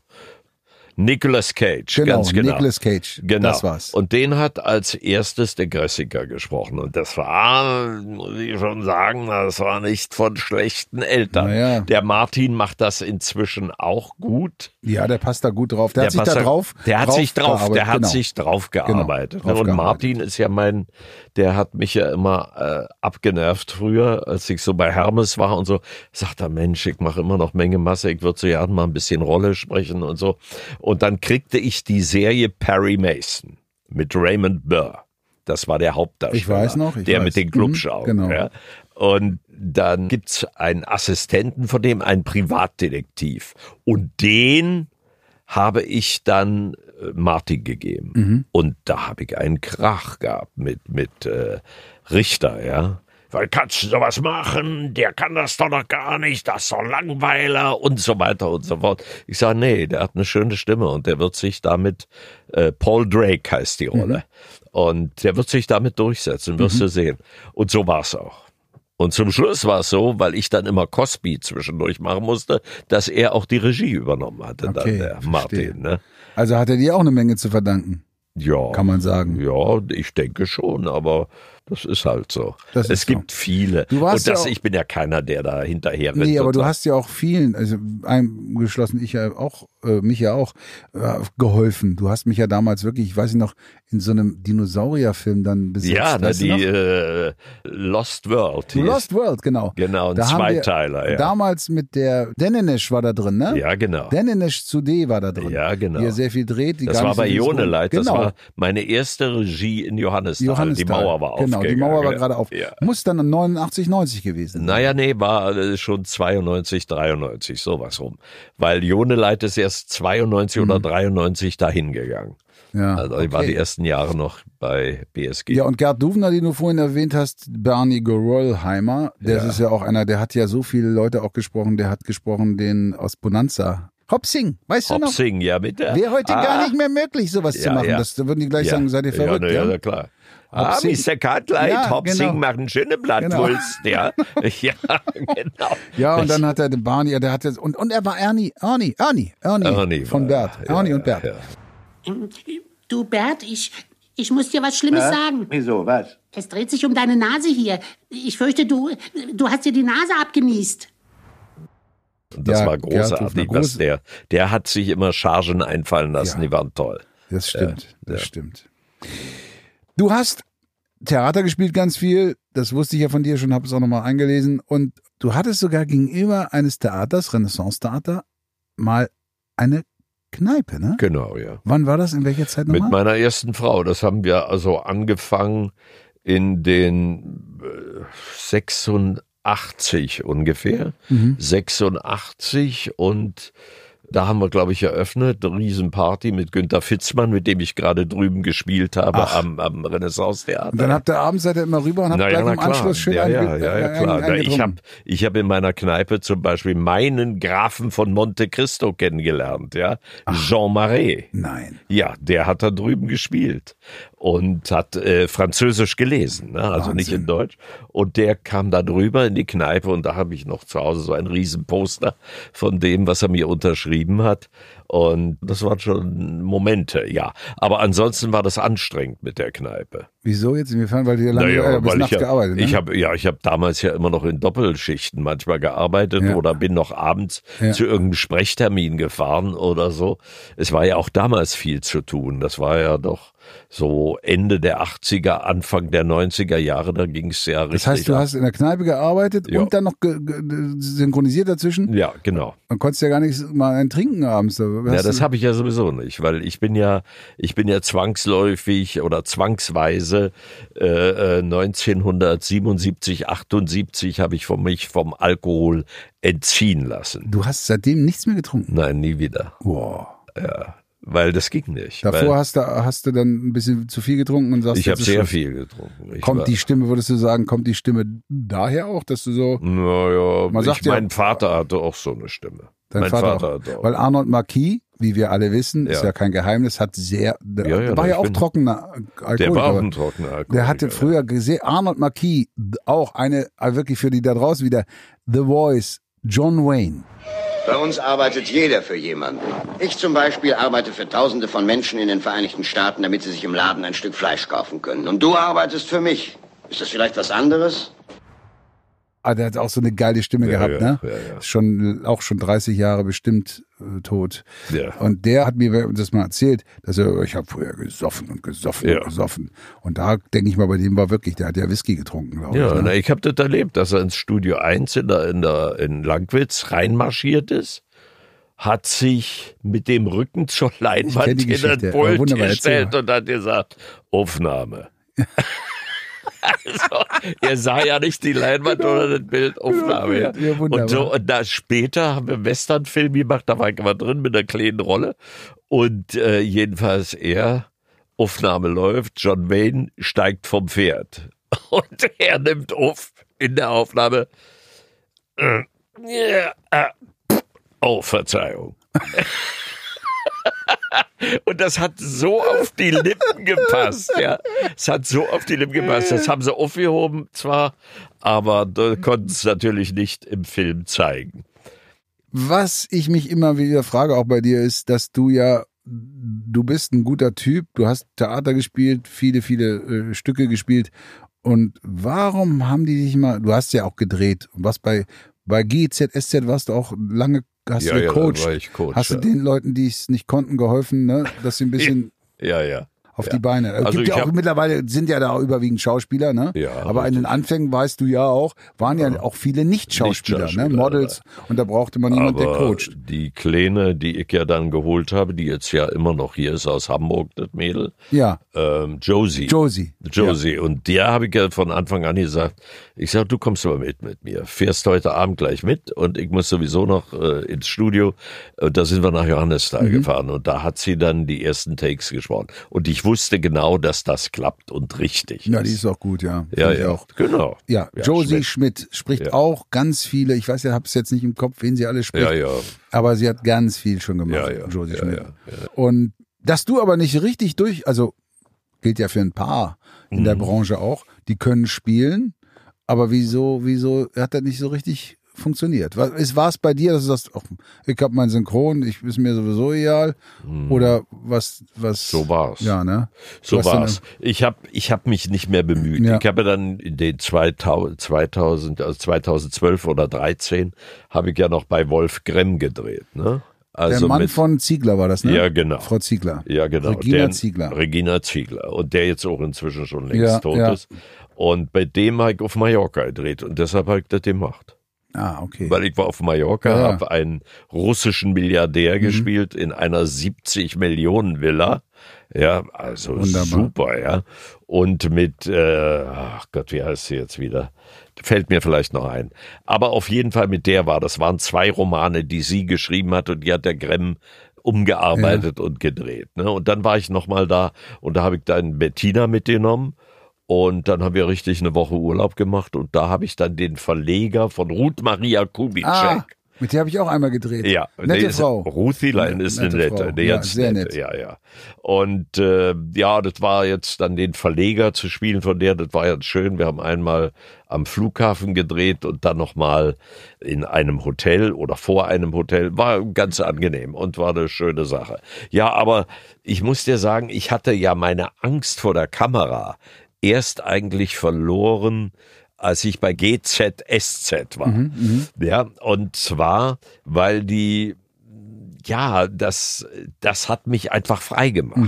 Nicolas Cage, Genau, ganz genau. Nicolas Cage. Genau. Das war's. Und den hat als erstes der Gressiker gesprochen. Und das war, muss ich schon sagen, das war nicht von schlechten Eltern. Naja. Der Martin macht das inzwischen auch gut. Ja, der passt da gut drauf. Der, Der hat sich da drauf. Der hat sich drauf, gearbeitet, der hat genau. sich drauf gearbeitet. drauf und gearbeitet. Martin ist ja mein, der hat mich ja immer äh, abgenervt früher, als ich so bei Hermes war und so. Sagt er, Mensch, ich mache immer noch Menge Masse, ich würde so gerne mal ein bisschen Rolle sprechen und so. Und dann kriegte ich die Serie Perry Mason mit Raymond Burr. Das war der Hauptdarsteller. Ich weiß noch, ich der weiß. mit den Mhm, Clubschaugen. genau. Ja. Und dann gibt's einen Assistenten von dem, einen Privatdetektiv. Und den habe ich dann äh, Martin gegeben. Mhm. Und da habe ich einen Krach gehabt mit, mit äh, Richter, ja. Weil kannst du sowas machen? Der kann das doch noch gar nicht, das ist doch Langweiler und so weiter und so fort. Ich sage, nee, der hat eine schöne Stimme und der wird sich damit, äh, Paul Drake heißt die Rolle, und der wird sich damit durchsetzen, wirst du sehen. Und so war's auch. Und zum Schluss war es so, weil ich dann immer Cosby zwischendurch machen musste, dass er auch die Regie übernommen hatte, Okay, dann der. Martin. Ne? Also hat er dir auch eine Menge zu verdanken, Ja. kann man sagen. Ja, ich denke schon, aber das ist halt so. Das es ist so. gibt viele. Du warst und das, ja auch- ich bin ja keiner, der da hinterher rennt. Nee, aber du hast ja auch vielen, also eingeschlossen, ich ja auch, äh, mich ja auch, äh, geholfen. Du hast mich ja damals wirklich, ich weiß nicht noch, in so einem Dinosaurierfilm dann besetzt. Ja, na, die äh, Lost World. Hieß- Lost World, genau. Genau, ein Da Zweiteiler, ja. Damals mit der Deninesh war da drin, ne? Ja, genau. Deninesh zu D war da drin. Ja, genau. Die er sehr viel dreht. Die Das war bei. Joneleit. Genau. Das war meine erste Regie in Johannisthal. Johannisthal. Die Mauer war Genau, aufgegangen. die Mauer war gerade auf. Ja. Muss dann 89, 90 gewesen sein. Naja, nee, war äh, schon 92, 93, sowas rum. Weil Joneleit ist erst 92 oder 93 dahin gegangen. Mhm. Ja, Also ich war okay. die ersten Jahre noch bei BSG. Ja, und Gerd Duvner, den du vorhin erwähnt hast, Bernie Gerolheimer, das Ja. ist ja auch einer, der hat ja so viele Leute auch gesprochen, der hat gesprochen den aus Bonanza. Hopsing, weißt du noch? Hopsing, ja, mit der. Wäre heute Ah, gar nicht mehr möglich, sowas zu Ja, machen. ja. Das da würden die gleich sagen, seid ihr verrückt, Ja, ja? na, ja, klar. Ah. Mr. Cartlight, Ja, Hopsing genau. machen schöne Blattwulst, ja. ja, genau. Ja, und dann hat er den Barney, der hat jetzt, und, und er war Ernie, Ernie, Ernie, Ernie, Ernie von war- Bert. ja, Ernie und Bert. ja. Du, Bert, ich, ich muss dir was Schlimmes sagen. Wieso, was? Es dreht sich um deine Nase hier. Ich fürchte, du, du hast dir die Nase abgenießt. Und das Ja, war großartig, was groß- der, der hat sich immer Chargen einfallen lassen, Ja. die waren toll. Das stimmt, das ja. stimmt. Du hast Theater gespielt ganz viel, das wusste ich ja von dir schon, habe es auch nochmal eingelesen. Und du hattest sogar gegenüber eines Theaters, Renaissance-Theater, mal eine Kneipe, ne? Genau, ja. Wann war das? In welcher Zeit Mit nochmal? meiner ersten Frau. Das haben wir also angefangen in den äh, 86 ungefähr. Mhm. 86 und da haben wir, glaube ich, eröffnet, eine Riesenparty mit Günter Fitzmann, mit dem ich gerade drüben gespielt habe Ach. am, am Renaissance-Theater. Und dann habt ihr abends seid ihr immer rüber und habt Na gleich ja, im Anschluss schön ja, ja, ja, ja, klar. Na, ich habe ich hab in meiner Kneipe zum Beispiel meinen Grafen von Monte Cristo kennengelernt, ja, Jean Marais. Nein. Ja, der hat da drüben gespielt und hat äh, Französisch gelesen, ne? also Wahnsinn. nicht in Deutsch. Und der kam da drüber in die Kneipe und da habe ich noch zu Hause so ein Riesenposter von dem, was er mir unterschrieben hat. Und das waren schon Momente, ja. Aber ansonsten war das anstrengend mit der Kneipe. Wieso jetzt? Inwiefern? Weil du ja lange naja, äh, bis nachts ich gearbeitet ne? Ich habe ja, ich habe damals ja immer noch in Doppelschichten manchmal gearbeitet ja. oder bin noch abends ja. zu irgendeinem Sprechtermin gefahren oder so. Es war ja auch damals viel zu tun. Das war ja doch so Ende der 80er, Anfang der 90er Jahre, da ging es ja richtig. Das heißt, du ab. hast in der Kneipe gearbeitet ja. und dann noch synchronisiert dazwischen? Ja, genau. Man konntest ja gar nicht mal ein Trinken abends. Ja, das habe ich ja sowieso nicht, weil ich bin ja, ich bin ja zwangsläufig oder zwangsweise äh, 1977, 78 habe ich von mich vom Alkohol entziehen lassen. Du hast seitdem nichts mehr getrunken? Nein, nie wieder. Wow. Ja weil das ging nicht. Davor hast du hast du dann ein bisschen zu viel getrunken und sagst ich habe sehr viel getrunken. Ich kommt die Stimme, würdest du sagen, kommt die Stimme daher auch, dass du so? Naja, man sagt ich, ja, mein Vater hatte auch so eine Stimme. Dein mein Vater, Vater auch. auch. Weil Arnold Marquis, wie wir alle wissen, ja. ist ja kein Geheimnis, hat sehr, der ja, ja, war ja auch trockener Alkoholiker. Der war auch ein trockener Alkoholiker. Der hatte früher gesehen, Arnold Marquis, auch eine, wirklich für die da draußen wieder, The Voice, John Wayne. Bei uns arbeitet jeder für jemanden. Ich zum Beispiel arbeite für Tausende von Menschen in den Vereinigten Staaten, damit sie sich im Laden ein Stück Fleisch kaufen können. Und du arbeitest für mich. Ist das vielleicht was anderes? Ah, der hat auch so eine geile Stimme ja, gehabt, ja, ne? Ja, ja. Schon, auch schon 30 Jahre bestimmt äh, tot. Ja. Und der hat mir das mal erzählt, dass er, ich habe früher gesoffen und gesoffen und gesoffen. Und da denke ich mal, bei dem war wirklich, der hat ja Whisky getrunken, glaube ja, ich. Ja, ne? ich habe das erlebt, dass er ins Studio 1 in, der, in, der, in Langwitz reinmarschiert ist hat sich mit dem Rücken zur Leinwand in den Pult gestellt und hat gesagt, Aufnahme. also, er sah ja nicht die Leinwand genau. oder das Bildaufnahme. Ja, ja, und so, und da später haben wir einen Westernfilm gemacht, da war ich mal drin mit einer kleinen Rolle. Und äh, jedenfalls er, Aufnahme läuft, John Wayne steigt vom Pferd. Und er nimmt auf in der Aufnahme. Äh, äh, oh, Verzeihung. Und das hat so auf die Lippen gepasst, ja. Es hat so auf die Lippen gepasst. Das haben sie aufgehoben zwar, aber konnten es natürlich nicht im Film zeigen. Was ich mich immer wieder frage, auch bei dir, ist, dass du ja, du bist ein guter Typ, du hast Theater gespielt, viele, viele äh, Stücke gespielt. Und warum haben die dich mal, du hast ja auch gedreht, was bei, bei GZSZ warst du auch lange hast ja, du gecoacht. Ja, Coach, hast du den Leuten, die es nicht konnten, geholfen, ne? dass sie ein bisschen ja, ja auf ja. die Beine. Es also gibt ja auch mittlerweile sind ja da überwiegend Schauspieler, ne? Ja, aber in den Anfängen weißt du ja auch, waren ja, ja auch viele Nicht-Schauspieler, Nicht ne? Models und da brauchte man jemand, der coacht. Die Kleine, die ich ja dann geholt habe, die jetzt ja immer noch hier ist aus Hamburg, das Mädel. Ja. Ähm, Josie. Josie. Josie. Und der habe ich ja von Anfang an gesagt, ich sag, du kommst aber mit mit mir. Fährst heute Abend gleich mit und ich muss sowieso noch äh, ins Studio. Und da sind wir nach Johannesthal mhm. gefahren und da hat sie dann die ersten Takes gesprochen. Und ich wusste genau, dass das klappt und richtig. Ja, die ist auch gut, ja. Ja, ja, auch. genau. Ja, ja Josie Schmidt, Schmidt spricht ja. auch ganz viele, ich weiß ja, habe es jetzt nicht im Kopf, wen sie alle spricht. Ja, ja. Aber sie hat ganz viel schon gemacht, ja, ja. Josie Schmidt. Und dass du aber nicht richtig durch, also gilt ja für ein paar in mhm. der Branche auch, die können spielen, aber wieso, wieso hat er nicht so richtig funktioniert? War es bei dir, dass du sagst, ach, ich habe mein Synchron, ich ist mir sowieso egal? Hm. Oder was, was? So war's. Ja, ne? So war's. Ich habe ich hab mich nicht mehr bemüht. Ja. Ich habe dann in den 2000, 2000, also 2012 oder 13 habe ich ja noch bei Wolf Gremm gedreht, ne? Also der Mann mit, von Ziegler war das, ne? Ja, genau. Frau Ziegler. Ja, genau. Regina der, Ziegler. Regina Ziegler. Und der jetzt auch inzwischen schon längst ja, tot ja. ist. Und bei dem habe ich auf Mallorca gedreht und deshalb habe ich das gemacht. Ah, okay. Weil ich war auf Mallorca, ja. habe einen russischen Milliardär mhm. gespielt in einer 70 Millionen Villa. Ja, also Wunderbar. super, ja. Und mit, äh, ach Gott, wie heißt sie jetzt wieder? Fällt mir vielleicht noch ein. Aber auf jeden Fall mit der war. Das waren zwei Romane, die sie geschrieben hat und die hat der Gremm umgearbeitet ja. und gedreht. Ne? Und dann war ich nochmal da und da habe ich dann Bettina mitgenommen und dann haben wir richtig eine Woche Urlaub gemacht und da habe ich dann den Verleger von Ruth Maria Kubitschek. Ah. Mit der habe ich auch einmal gedreht. Ja, nette nee, Frau. Ruthilein Ja, ist nette eine nette, eine Ja, sehr nett. ja, ja. Und äh, ja, das war jetzt dann den Verleger zu spielen von der, das war jetzt schön. Wir haben einmal am Flughafen gedreht und dann nochmal in einem Hotel oder vor einem Hotel. War ganz angenehm und war eine schöne Sache. Ja, aber ich muss dir sagen, ich hatte ja meine Angst vor der Kamera erst eigentlich verloren, als ich bei GZSZ war. Ja, und zwar, weil die ja, das, das hat mich einfach frei gemacht.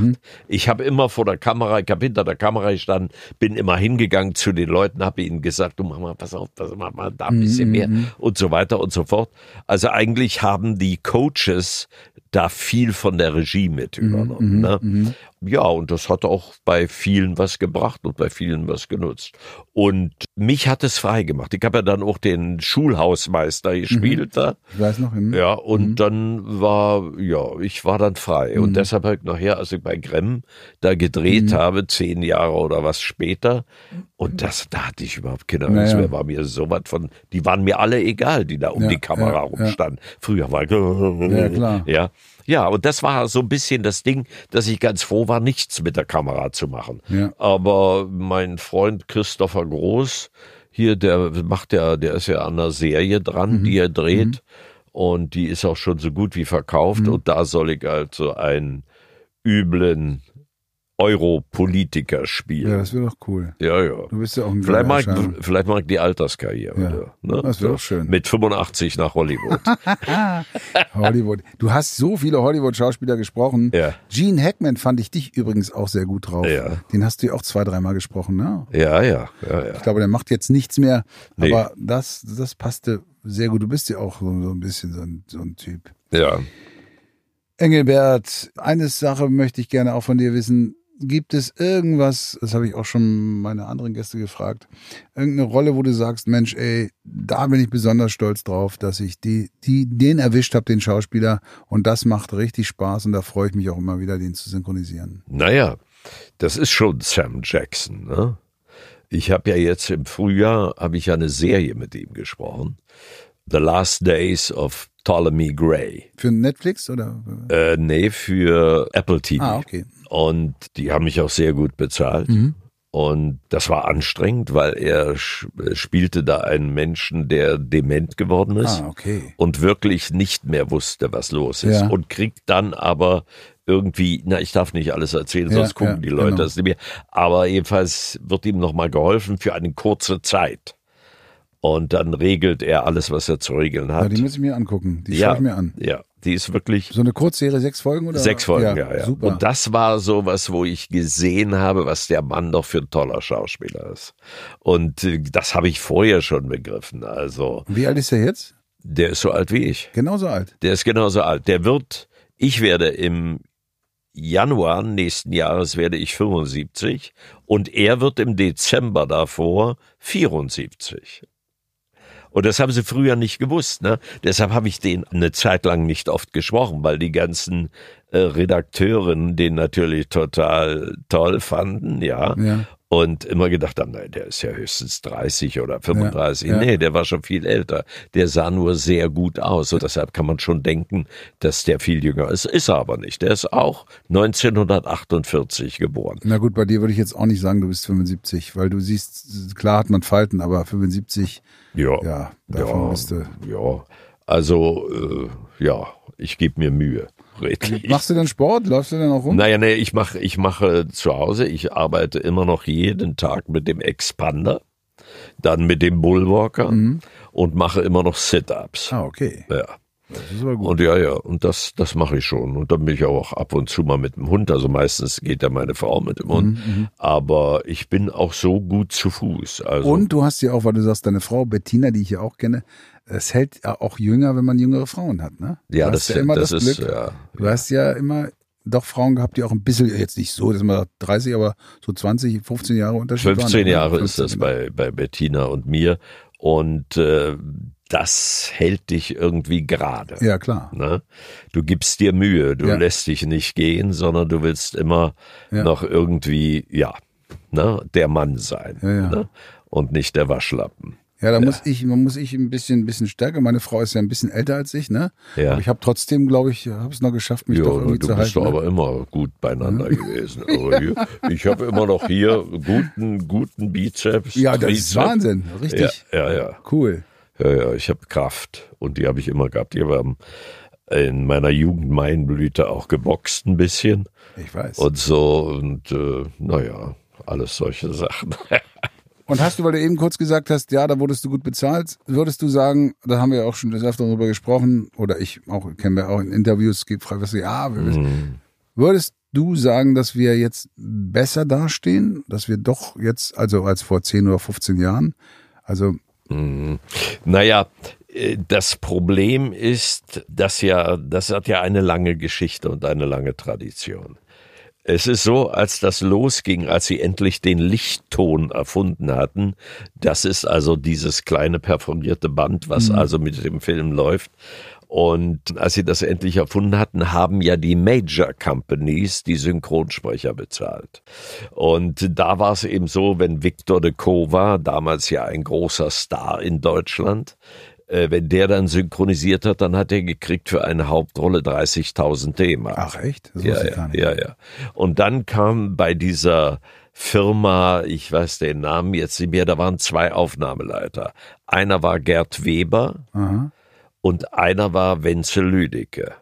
Ich habe immer vor der Kamera, ich habe hinter der Kamera gestanden, bin immer hingegangen zu den Leuten, habe ihnen gesagt, du mach mal, pass auf, pass mach mal da ein bisschen mehr und so weiter und so fort. Also eigentlich haben die Coaches da viel von der Regie mit übernommen. Ne? Ja, und das hat auch bei vielen was gebracht und bei vielen was genutzt. Und mich hat es frei gemacht. Ich habe ja dann auch den Schulhausmeister gespielt da. Ich weiß noch. hm? Ja, und dann war, ja, ich war dann frei. Und deshalb halt nachher, als ich bei Gremm da gedreht habe, zehn Jahre oder was später, und das, da hatte ich überhaupt keine Angst Naja. mehr, war mir so was von, die waren mir alle egal, die da um Ja, die Kamera ja, rumstanden. Früher war ich, Ja, klar. ja. Ja, und das war so ein bisschen das Ding, dass ich ganz froh war, nichts mit der Kamera zu machen. Ja. Aber mein Freund Christopher Groß, hier, der macht ja, der ist ja an einer Serie dran, Mhm. die er dreht. Und die ist auch schon so gut wie verkauft. Mhm. Und da soll ich also einen üblen Europolitiker Ja, spielen. das wäre doch cool. Ja, ja. Du bist ja auch ein Vielleicht mag, vielleicht mag ich die Alterskarriere. Ja. wieder, Ne? Das wär doch schön. Mit 85 nach Hollywood. Hollywood. Du hast so viele Hollywood-Schauspieler gesprochen. Ja. Gene Hackman fand ich dich übrigens auch sehr gut drauf. Ja. Den hast du ja auch zwei, dreimal gesprochen, ne? ja, ja, ja, ja. Ich glaube, der macht jetzt nichts mehr, Nee. aber das, das passte sehr gut. Du bist ja auch so, so ein bisschen so ein, so ein Typ. Ja. Engelbert, eine Sache möchte ich gerne auch von dir wissen. Gibt es irgendwas, das habe ich auch schon meine anderen Gäste gefragt, irgendeine Rolle, wo du sagst, Mensch, ey, da bin ich besonders stolz drauf, dass ich die, die, den erwischt habe, den Schauspieler, und das macht richtig Spaß und da freue ich mich auch immer wieder, den zu synchronisieren. Naja, das ist schon Sam Jackson. Ne? Ich habe ja jetzt im Frühjahr habe ich ja eine Serie mit ihm gesprochen, The Last Days of Ptolemy Gray. Für Netflix oder? Äh, nee, für Apple TV. Ah, okay. Und die haben mich auch sehr gut bezahlt. Und das war anstrengend, weil er äh, spielte da einen Menschen, der dement geworden ist Ah, okay. und wirklich nicht mehr wusste, was los ist. Ja. Und kriegt dann aber irgendwie, na, ich darf nicht alles erzählen, Ja, sonst gucken ja, die Leute genau. das nicht mehr. Aber jedenfalls wird ihm nochmal geholfen für eine kurze Zeit. Und dann regelt er alles, was er zu regeln Ja, hat. die muss ich mir angucken. Die schaue ich mir an. ja, die ist wirklich So eine Kurzserie, sechs Folgen oder? Sechs Folgen, ja, ja. Super. Und das war so was, wo ich gesehen habe, was der Mann doch für ein toller Schauspieler ist. Und äh, das habe ich vorher schon begriffen. Also, Wie alt ist er jetzt? der ist so alt wie ich. Genauso alt. Der ist genauso alt. Der wird, ich werde im Januar nächsten Jahres werde ich 75 und er wird im Dezember davor 74. Und das haben sie früher nicht gewusst, ne? Deshalb habe ich den eine Zeit lang nicht oft gesprochen, weil die ganzen äh, Redakteurinnen den natürlich total toll fanden, ja. Ja. Und immer gedacht haben, nein, der ist ja höchstens 30 oder 35. Ja, ja. Nee, der war schon viel älter. Der sah nur sehr gut aus. Und deshalb kann man schon denken, dass der viel jünger ist. Ist er aber nicht. Der ist auch 1948 geboren. Na gut, bei dir würde ich jetzt auch nicht sagen, du bist 75, weil du siehst, klar hat man Falten, aber 75, Ja. ja, davon ja, bist du. ja. Also, äh, ja, ich gebe mir Mühe. Redlich. Machst du denn Sport? Läufst du denn auch rum? Naja, nee, ich mache ich mache zu Hause, ich arbeite immer noch jeden Tag mit dem Expander, dann mit dem Bullwalker und mache immer noch Sit-Ups. Ah, okay. Ja. Das ist aber gut. Und ja, ja, und das, das mache ich schon. Und dann bin ich auch ab und zu mal mit dem Hund. Also meistens geht ja meine Frau mit dem Hund. Aber ich bin auch so gut zu Fuß. Also Und du hast ja auch, weil du sagst, deine Frau Bettina, die ich ja auch kenne, es hält ja auch jünger, wenn man jüngere Frauen hat, ne? ja, du das, hast ja immer das, das, ist Glück. ja. Du hast ja immer doch Frauen gehabt, die auch ein bisschen, jetzt nicht so, dass man 30, aber so 20, 15 Jahre Unterschied waren. 15 ne? Jahre ist 15, das bei, bei Bettina und mir. Und äh, das hält dich irgendwie gerade. Ja, klar. Ne? Du gibst dir Mühe, du Ja. lässt dich nicht gehen, sondern du willst immer Ja. noch irgendwie, ja, ne, der Mann sein Ja, ja. Ne? und nicht der Waschlappen. Ja, da muss ich, man muss ich ein bisschen, ein bisschen stärker. Meine Frau ist ja ein bisschen älter als ich, ne? Ja. Aber ich habe trotzdem, glaube ich, habe es noch geschafft, mich Ja, doch irgendwie du zu bist halten. doch ne? aber immer gut beieinander gewesen. Aber hier, ich habe immer noch hier guten, guten Bizeps. ja, das ist Trizeps. Wahnsinn, richtig Ja, ja, ja. cool. Ja, ja, ich habe Kraft und die habe ich immer gehabt. Wir haben in meiner Jugend Maienblüte auch geboxt ein bisschen Ich weiß. und so und äh, naja, alles solche Sachen. Und hast du, weil du eben kurz gesagt hast, ja, da wurdest du gut bezahlt, würdest du sagen, da haben wir auch schon des Öfteren drüber gesprochen, oder ich auch, kennen wir auch in Interviews, gefragt, was du, ja, wissen. würdest du sagen, dass wir jetzt besser dastehen, dass wir doch jetzt, also als vor 10 oder 15 Jahren, also, Naja, äh, das Problem ist, dass ja, das hat ja eine lange Geschichte und eine lange Tradition. Es ist so, als das losging, als sie endlich den Lichtton erfunden hatten, das ist also dieses kleine perforierte Band, was also mit dem Film läuft. Und als sie das endlich erfunden hatten, haben ja die Major Companies die Synchronsprecher bezahlt. Und da war es eben so, wenn Victor de Kova, damals ja ein großer Star in Deutschland, äh, wenn der dann synchronisiert hat, dann hat er gekriegt für eine Hauptrolle 30.000 D-Mark. ach echt? Das Ja, ja, gar nicht. ja, ja. Und dann kam bei dieser Firma, ich weiß den Namen jetzt nicht mehr, da waren zwei Aufnahmeleiter. Einer war Gerd Weber Aha. und einer war Wenzel Lüdecke.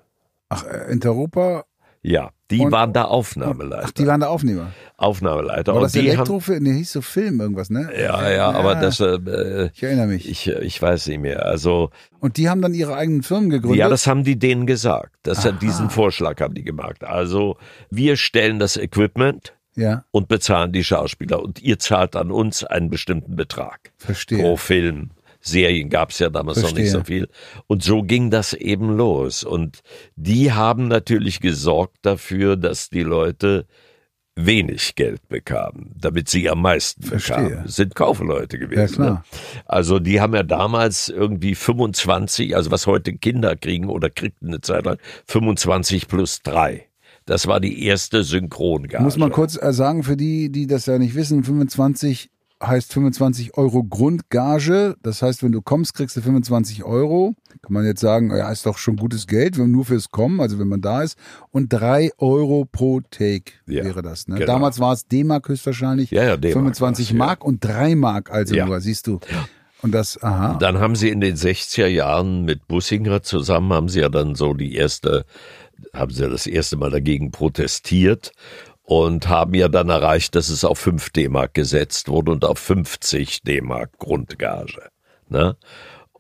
Ach, äh, Intereuropa, Ja, die Und- waren da Aufnahmeleiter. ach, die waren der Aufnehmer. Aufnahmeleiter. War und das Elektrofilm? Nee, hieß so Film irgendwas, ne? ja, ja, aber das, äh, Ich erinnere mich. ich, ich weiß nicht mehr. Also, Und die haben dann ihre eigenen Firmen gegründet? Ja, das haben die denen gesagt. Das diesen Vorschlag haben die gemacht. Also wir stellen das Equipment ja, und bezahlen die Schauspieler und ihr zahlt an uns einen bestimmten Betrag verstehe. pro Film. Serien gab es ja damals noch nicht Verstehe. so viel. Und so ging das eben los. Und die haben natürlich gesorgt dafür, dass die Leute wenig Geld bekamen, damit sie am meisten Verstehe. bekamen. Das sind Kaufleute gewesen. Ja. Ne? Also die haben ja damals irgendwie 25, also was heute Kinder kriegen oder kriegten eine Zeit lang, 25 plus drei. Das war die erste Synchrongage. Muss man kurz äh, sagen, für die, die das ja nicht wissen, 25 heißt 25 Euro Grundgage. Das heißt, wenn du kommst, kriegst du 25 Euro. Kann man jetzt sagen, ja, ist doch schon gutes Geld, wenn nur fürs Kommen, also wenn man da ist. Und drei Euro pro Take Ja, wäre das. Ne? genau. Damals war es D-Mark höchstwahrscheinlich. Ja, ja, D-Mark 25 war's, ja. Mark und 3 Mark also Ja. nur, siehst du. Und das, aha. Dann haben sie in den 60er Jahren mit Bussinger zusammen, haben sie ja dann so die erste, haben sie ja das erste Mal dagegen protestiert und haben ja dann erreicht, dass es auf 5 D-Mark gesetzt wurde und auf 50 D-Mark Grundgage. Ne?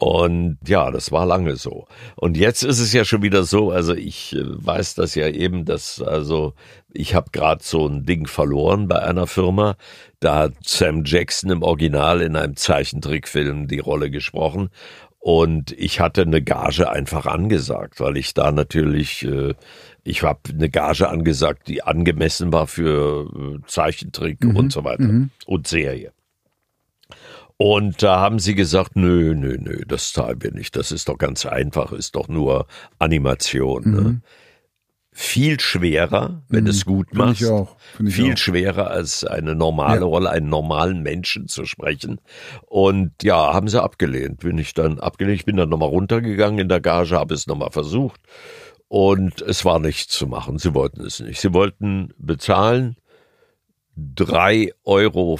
Und ja, das war lange so. Und jetzt ist es ja schon wieder so, also ich äh, weiß das ja eben, dass also ich habe gerade so ein Ding verloren bei einer Firma. Da hat Sam Jackson im Original in einem Zeichentrickfilm die Rolle gesprochen. Und ich hatte eine Gage einfach angesagt, weil ich da natürlich, äh, ich habe eine Gage angesagt, die angemessen war für äh, Zeichentrick und so weiter und Serie. Und da haben sie gesagt, nö, nö, nö, das zahlen wir nicht. Das ist doch ganz einfach, ist doch nur Animation. Ne? Viel schwerer, wenn es gut machst. ich auch. Finde ich viel auch. schwerer als eine normale Ja. Rolle, einen normalen Menschen zu sprechen. Und ja, haben sie abgelehnt. Bin ich dann abgelehnt. Ich bin dann nochmal runtergegangen in der Gage, habe es nochmal versucht. Und es war nichts zu machen. Sie wollten es nicht. Sie wollten bezahlen 3,50 Euro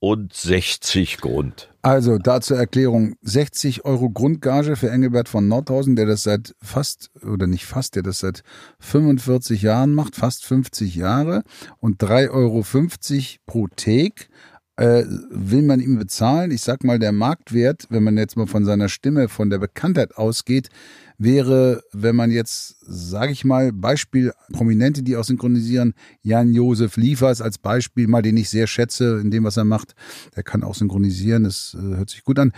und 60 Grund. Also da zur Erklärung, 60 Euro Grundgage für Engelbert von Nordhausen, der das seit fast, oder nicht fast, der das seit 45 Jahren macht, fast 50 Jahre und 3,50 Euro pro Take äh, will man ihm bezahlen. Ich sag mal, der Marktwert, wenn man jetzt mal von seiner Stimme, von der Bekanntheit ausgeht, wäre, wenn man jetzt, sage ich mal, Beispiel Prominente, die auch synchronisieren, Jan-Josef Liefers als Beispiel, mal den ich sehr schätze in dem, was er macht, der kann auch synchronisieren, das äh, hört sich gut an,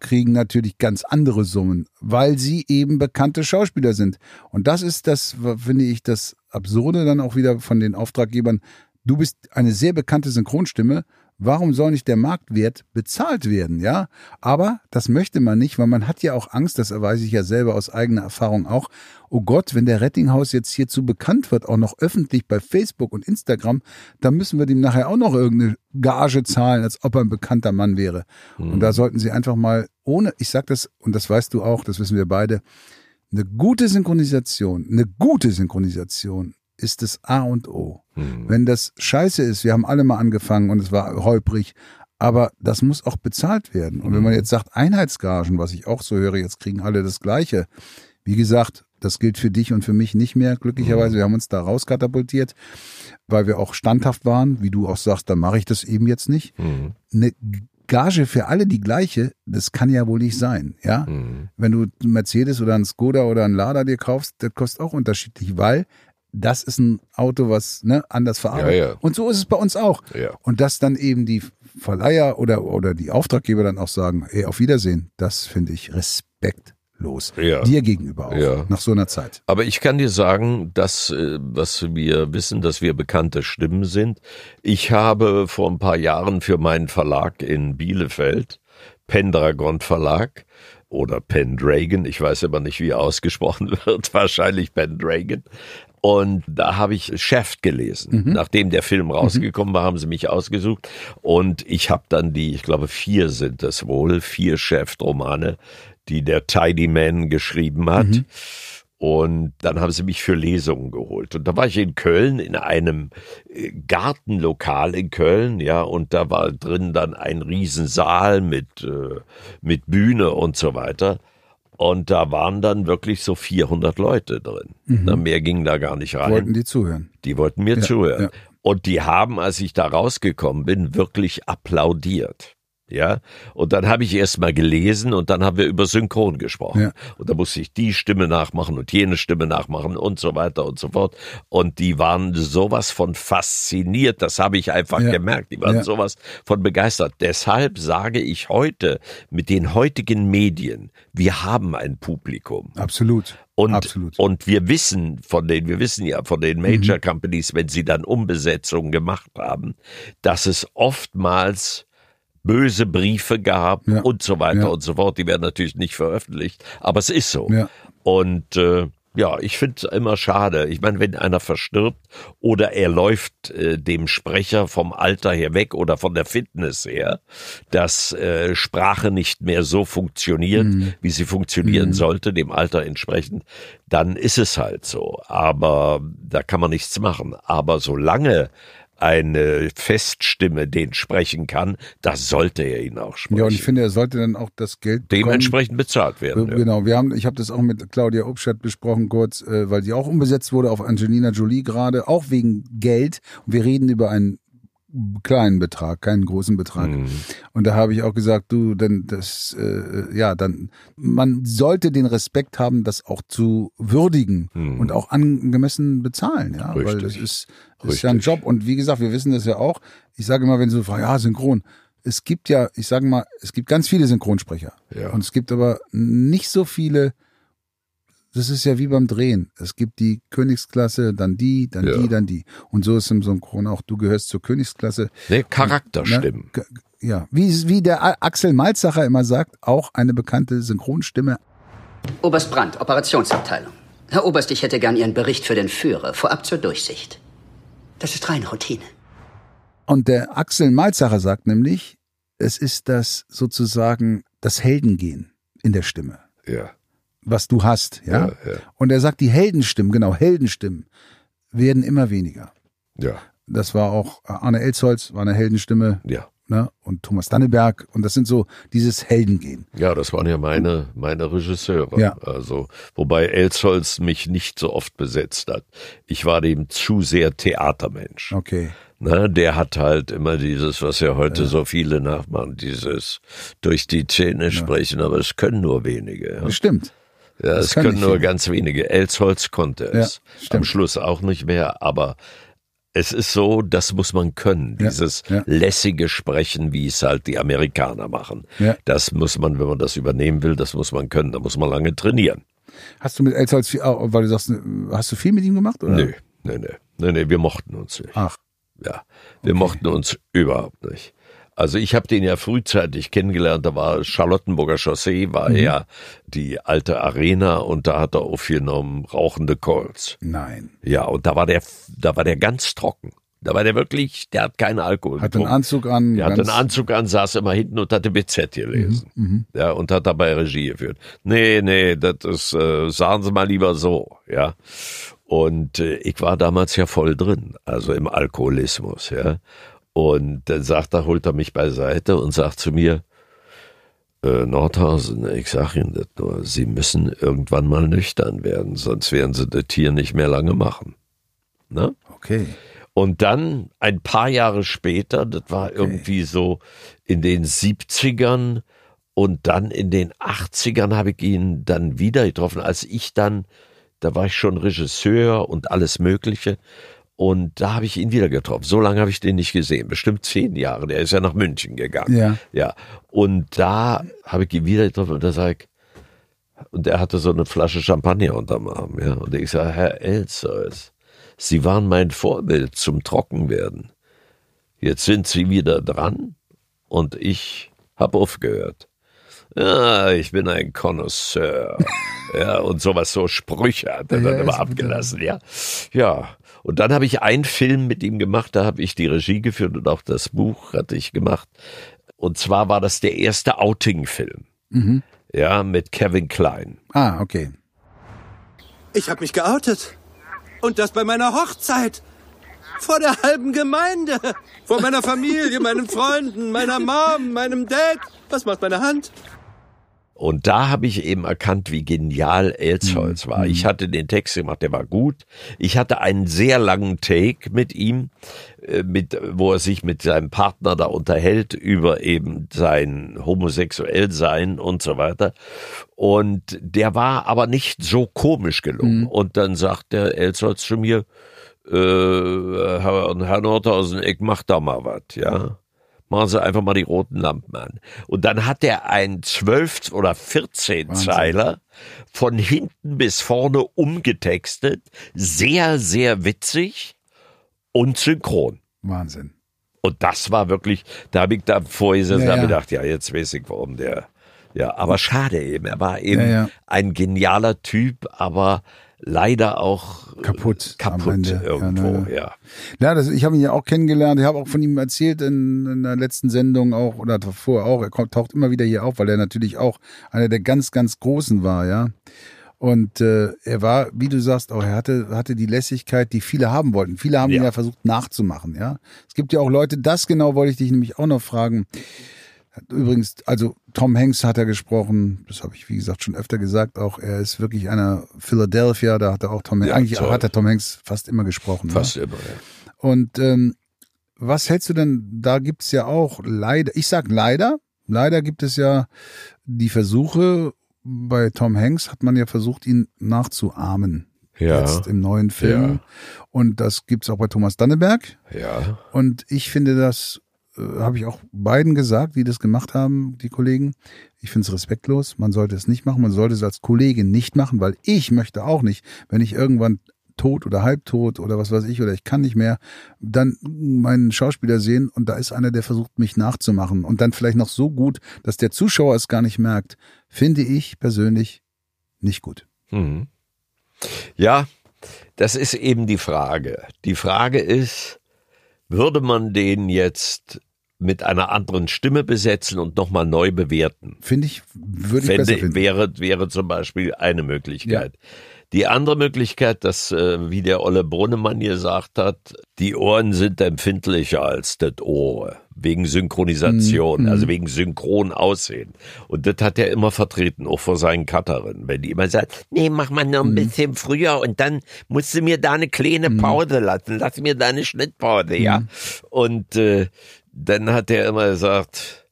kriegen natürlich ganz andere Summen, weil sie eben bekannte Schauspieler sind. Und das ist das, finde ich, das Absurde dann auch wieder von den Auftraggebern. Du bist eine sehr bekannte Synchronstimme. Warum soll nicht der Marktwert bezahlt werden, ja? Aber das möchte man nicht, weil man hat ja auch Angst, das weiß ich ja selber aus eigener Erfahrung auch. Oh Gott, wenn der Rettinghaus jetzt hierzu bekannt wird, auch noch öffentlich bei Facebook und Instagram, dann müssen wir dem nachher auch noch irgendeine Gage zahlen, als ob er ein bekannter Mann wäre. Mhm. Und da sollten Sie einfach mal ohne, ich sag das, und das weißt du auch, das wissen wir beide, eine gute Synchronisation, eine gute Synchronisation ist das A und O. Mhm. Wenn das scheiße ist, wir haben alle mal angefangen und es war holprig, aber das muss auch bezahlt werden. Und wenn man jetzt sagt Einheitsgagen, was ich auch so höre, jetzt kriegen alle das Gleiche. Wie gesagt, das gilt für dich und für mich nicht mehr, glücklicherweise. Mhm. Wir haben uns da rauskatapultiert, weil wir auch standhaft waren. Wie du auch sagst, dann mache ich das eben jetzt nicht. Mhm. Eine Gage für alle die gleiche, das kann ja wohl nicht sein, ja? Mhm. Wenn du Mercedes oder ein Skoda oder ein Lada dir kaufst, das kostet auch unterschiedlich, weil das ist ein Auto, was ne, anders verarbeitet. Ja, ja. Und so ist es bei uns auch. Ja. Und dass dann eben die Verleiher oder, oder die Auftraggeber dann auch sagen, ey, auf Wiedersehen, das finde ich respektlos. Dir gegenüber auch, nach so einer Zeit. Aber ich kann dir sagen, dass, äh, was wir wissen, dass wir bekannte Stimmen sind. Ich habe vor ein paar Jahren für meinen Verlag in Bielefeld, Pendragon Verlag, oder Pendragon, ich weiß aber nicht, wie er ausgesprochen wird, wahrscheinlich Pendragon, und da habe ich Chef gelesen. Mhm. Nachdem der Film rausgekommen war, haben sie mich ausgesucht. Und ich habe dann die, ich glaube, vier sind es wohl, vier Chef-Romane, die der Tidy Man geschrieben hat. Mhm. Und dann haben sie mich für Lesungen geholt. Und da war ich in Köln in einem äh, Gartenlokal in Köln, ja, und da war drin dann ein Riesensaal mit, äh, mit Bühne und so weiter. Und da waren dann wirklich so 400 Leute drin. Mhm. Na, mehr ging da gar nicht rein. Wollten die zuhören? Die wollten mir ja, zuhören. Ja. Und die haben, als ich da rausgekommen bin, wirklich applaudiert. Ja, und dann habe ich erst mal gelesen und dann haben wir über Synchron gesprochen. Ja. Und da musste ich die Stimme nachmachen und jene Stimme nachmachen und so weiter und so fort. Und die waren sowas von fasziniert, das habe ich einfach ja. gemerkt. Die waren ja. sowas von begeistert. Deshalb sage ich heute mit den heutigen Medien, wir haben ein Publikum. Absolut. Und, Absolut. und wir wissen von den, wir wissen ja von den Major mhm. Companies, wenn sie dann Umbesetzungen gemacht haben, dass es oftmals böse Briefe gab ja. und so weiter ja. und so fort. Die werden natürlich nicht veröffentlicht, aber es ist so. Ja. Und äh, ja, ich finde es immer schade. Ich meine, wenn einer verstirbt oder er läuft äh, dem Sprecher vom Alter her weg oder von der Fitness her, dass äh, Sprache nicht mehr so funktioniert, mhm. wie sie funktionieren mhm. sollte, dem Alter entsprechend, dann ist es halt so. Aber da kann man nichts machen. Aber solange eine Feststimme den sprechen kann, da sollte er ihn auch sprechen. Ja, und ich finde, er sollte dann auch das Geld dementsprechend bezahlt werden. Ja. Genau, wir haben, ich habe das auch mit Claudia Obstadt besprochen kurz, äh, weil die auch umbesetzt wurde auf Angelina Jolie gerade, auch wegen Geld. Und wir reden über einen kleinen Betrag, keinen großen Betrag. Mhm. Und da habe ich auch gesagt, du, denn das, äh, ja, dann, man sollte den Respekt haben, das auch zu würdigen mhm. und auch angemessen bezahlen, ja, Richtig. weil das ist, das ist ja ein Job. Und wie gesagt, wir wissen das ja auch. Ich sage immer, wenn sie so fragen, ja, synchron. Es gibt ja, ich sage mal, es gibt ganz viele Synchronsprecher. Ja. Und es gibt aber nicht so viele, das ist ja wie beim Drehen. Es gibt die Königsklasse, dann die, dann ja. die, dann die. Und so ist im Synchron auch, du gehörst zur Königsklasse. Nee, Charakterstimmen. Ne, ja, wie, wie der Axel Malzacher immer sagt, auch eine bekannte Synchronstimme. Oberst Brandt, Operationsabteilung. Herr Oberst, ich hätte gern Ihren Bericht für den Führer, vorab zur Durchsicht. Das ist reine Routine. Und der Axel Malzacher sagt nämlich, es ist das sozusagen das Heldengehen in der Stimme. Ja was du hast, ja? Ja, ja. Und er sagt, die Heldenstimmen, genau, Heldenstimmen werden immer weniger. Ja. Das war auch Arne Elsholz, war eine Heldenstimme. Ja. Ne? Und Thomas Danneberg. Und das sind so dieses Heldengehen. Ja, das waren ja meine, meine Regisseure. Ja. Also, wobei Elsholz mich nicht so oft besetzt hat. Ich war dem zu sehr Theatermensch. Okay. Ne, der hat halt immer dieses, was ja heute ja. so viele nachmachen, dieses durch die Zähne sprechen, ja. aber es können nur wenige. Ja. Stimmt. Ja, das es können nur ganz wenige. Elsholz konnte es. Ja, Am Schluss auch nicht mehr, aber es ist so, das muss man können. Dieses ja, ja. lässige Sprechen, wie es halt die Amerikaner machen. Ja. Das muss man, wenn man das übernehmen will, das muss man können. Da muss man lange trainieren. Hast du mit Elsholz viel, weil du sagst, hast du viel mit ihm gemacht? Oder? Nee, nee, nee. Nee, nee, wir mochten uns nicht. Ach. Ja, wir okay. mochten uns überhaupt nicht. Also ich habe den ja frühzeitig kennengelernt, da war Charlottenburger Chaussee, war Mhm. ja die alte Arena und da hat er aufgenommen rauchende Colts. Nein. Ja, und da war der, da war der ganz trocken. Da war der wirklich, der hat keinen Alkohol Hat einen getrunken. Anzug an. Der ganz- einen Anzug an, saß immer hinten und hatte BZ gelesen. Mhm, Ja, und hat dabei Regie geführt. Nee, nee, das ist, äh, sagen Sie mal lieber so, ja. Und äh, ich war damals ja voll drin, also im Alkoholismus, ja. Und dann sagt er, holt er mich beiseite und sagt zu mir, äh, Nordhausen, ich sag Ihnen das nur, Sie müssen irgendwann mal nüchtern werden, sonst werden Sie das hier nicht mehr lange machen. Ne? Okay. Und dann ein paar Jahre später, das war irgendwie so in den 70ern und dann in den 80ern habe ich ihn dann wieder getroffen, als ich dann, da war ich schon Regisseur und alles Mögliche. Und da habe ich ihn wieder getroffen. So lange habe ich den nicht gesehen. Bestimmt zehn Jahre. Der ist ja nach München gegangen. Ja. Ja. Und da habe ich ihn wieder getroffen und da sage ich, und er hatte so eine Flasche Champagner unterm Arm, ja. Und ich sage, Herr Elzers, Sie waren mein Vorbild zum Trockenwerden. Jetzt sind Sie wieder dran und ich habe aufgehört. Ja, ich bin ein Connoisseur. ja, und sowas, so Sprüche hat er Ja, dann immer abgelassen, ja. Ja. Und dann habe ich einen Film mit ihm gemacht, da habe ich die Regie geführt und auch das Buch hatte ich gemacht. Und zwar war das der erste Outing-Film. Mhm. Ja, mit Kevin Klein. Ah, okay. Ich habe mich geoutet. Und das bei meiner Hochzeit. Vor der halben Gemeinde. Vor meiner Familie, meinen Freunden, meiner Mom, meinem Dad. Was macht meine Hand? Und da habe ich eben erkannt, wie genial Elsholz war. Ich hatte den Text gemacht, der war gut. Ich hatte einen sehr langen Take mit ihm, äh, mit, wo er sich mit seinem Partner da unterhält über eben sein Homosexuellsein und so weiter. Und der war aber nicht so komisch gelungen. Und dann sagt der Elsholz zu mir, äh, Herr, Herr Nordhausen, ich mach da mal was, ja. Machen Sie einfach mal die roten Lampen an. Und dann hat er einen 12 oder 14 Zeiler von hinten bis vorne umgetextet. Sehr, sehr witzig und synchron. Wahnsinn. Und das war wirklich, da habe ich da vorgesessen Ja, und ja. gedacht, ja, jetzt weiß ich, warum der, ja, aber schade eben. Er war eben ja. ein genialer Typ, aber leider auch Kaputt. am kaputt Ende. irgendwo, Ja, ne. ja. Ja, das, ich habe ihn ja auch kennengelernt. Ich habe auch von ihm erzählt in, in der letzten Sendung auch oder vorher auch. Er taucht immer wieder hier auf, weil er natürlich auch einer der ganz, ganz Großen war, ja. Und äh, er war, wie du sagst, auch er hatte hatte die Lässigkeit, die viele haben wollten. Viele haben ihn Ja. ja versucht nachzumachen, ja. Es gibt ja auch Leute. Das genau wollte ich dich nämlich auch noch fragen. Übrigens, also Tom Hanks hat er gesprochen, das habe ich wie gesagt schon öfter gesagt, auch er ist wirklich einer Philadelphia, da hat er auch Tom Hanks, Ja, eigentlich toll. hat er Tom Hanks fast immer gesprochen. Fast ne? immer, ja. Und ähm, was hältst du denn, da gibt's ja auch leider, ich sag leider, leider gibt es ja die Versuche, bei Tom Hanks hat man ja versucht, ihn nachzuahmen. Ja. Jetzt im neuen Film. Ja. Und das gibt's auch bei Thomas Danneberg. Ja. Und ich finde das, äh, habe ich auch beiden gesagt, die das gemacht haben, die Kollegen. Ich finde es respektlos. Man sollte es nicht machen. Man sollte es als Kollegin nicht machen, weil ich möchte auch nicht, wenn ich irgendwann tot oder halbtot oder was weiß ich oder ich kann nicht mehr, dann meinen Schauspieler sehen und da ist einer, der versucht, mich nachzumachen und dann vielleicht noch so gut, dass der Zuschauer es gar nicht merkt, finde ich persönlich nicht gut. Mhm. Ja, das ist eben die Frage. Die Frage ist, würde man den jetzt mit einer anderen Stimme besetzen und nochmal neu bewerten? Finde ich, würde ich Fände, besser finden. wäre, wäre zum Beispiel eine Möglichkeit. Die andere Möglichkeit, dass, äh, wie der Olle Brunnemann gesagt hat, die Ohren sind empfindlicher als das Ohr. Wegen Synchronisation, Mhm. also wegen synchron Aussehen. Und das hat er immer vertreten, auch vor seinen Cutterinnen. Wenn die immer sagt, nee, mach mal noch ein Mhm. bisschen früher und dann musst du mir da eine kleine Pause lassen. Lass mir da eine Schnittpause, ja. Mhm. Und äh, dann hat er immer gesagt,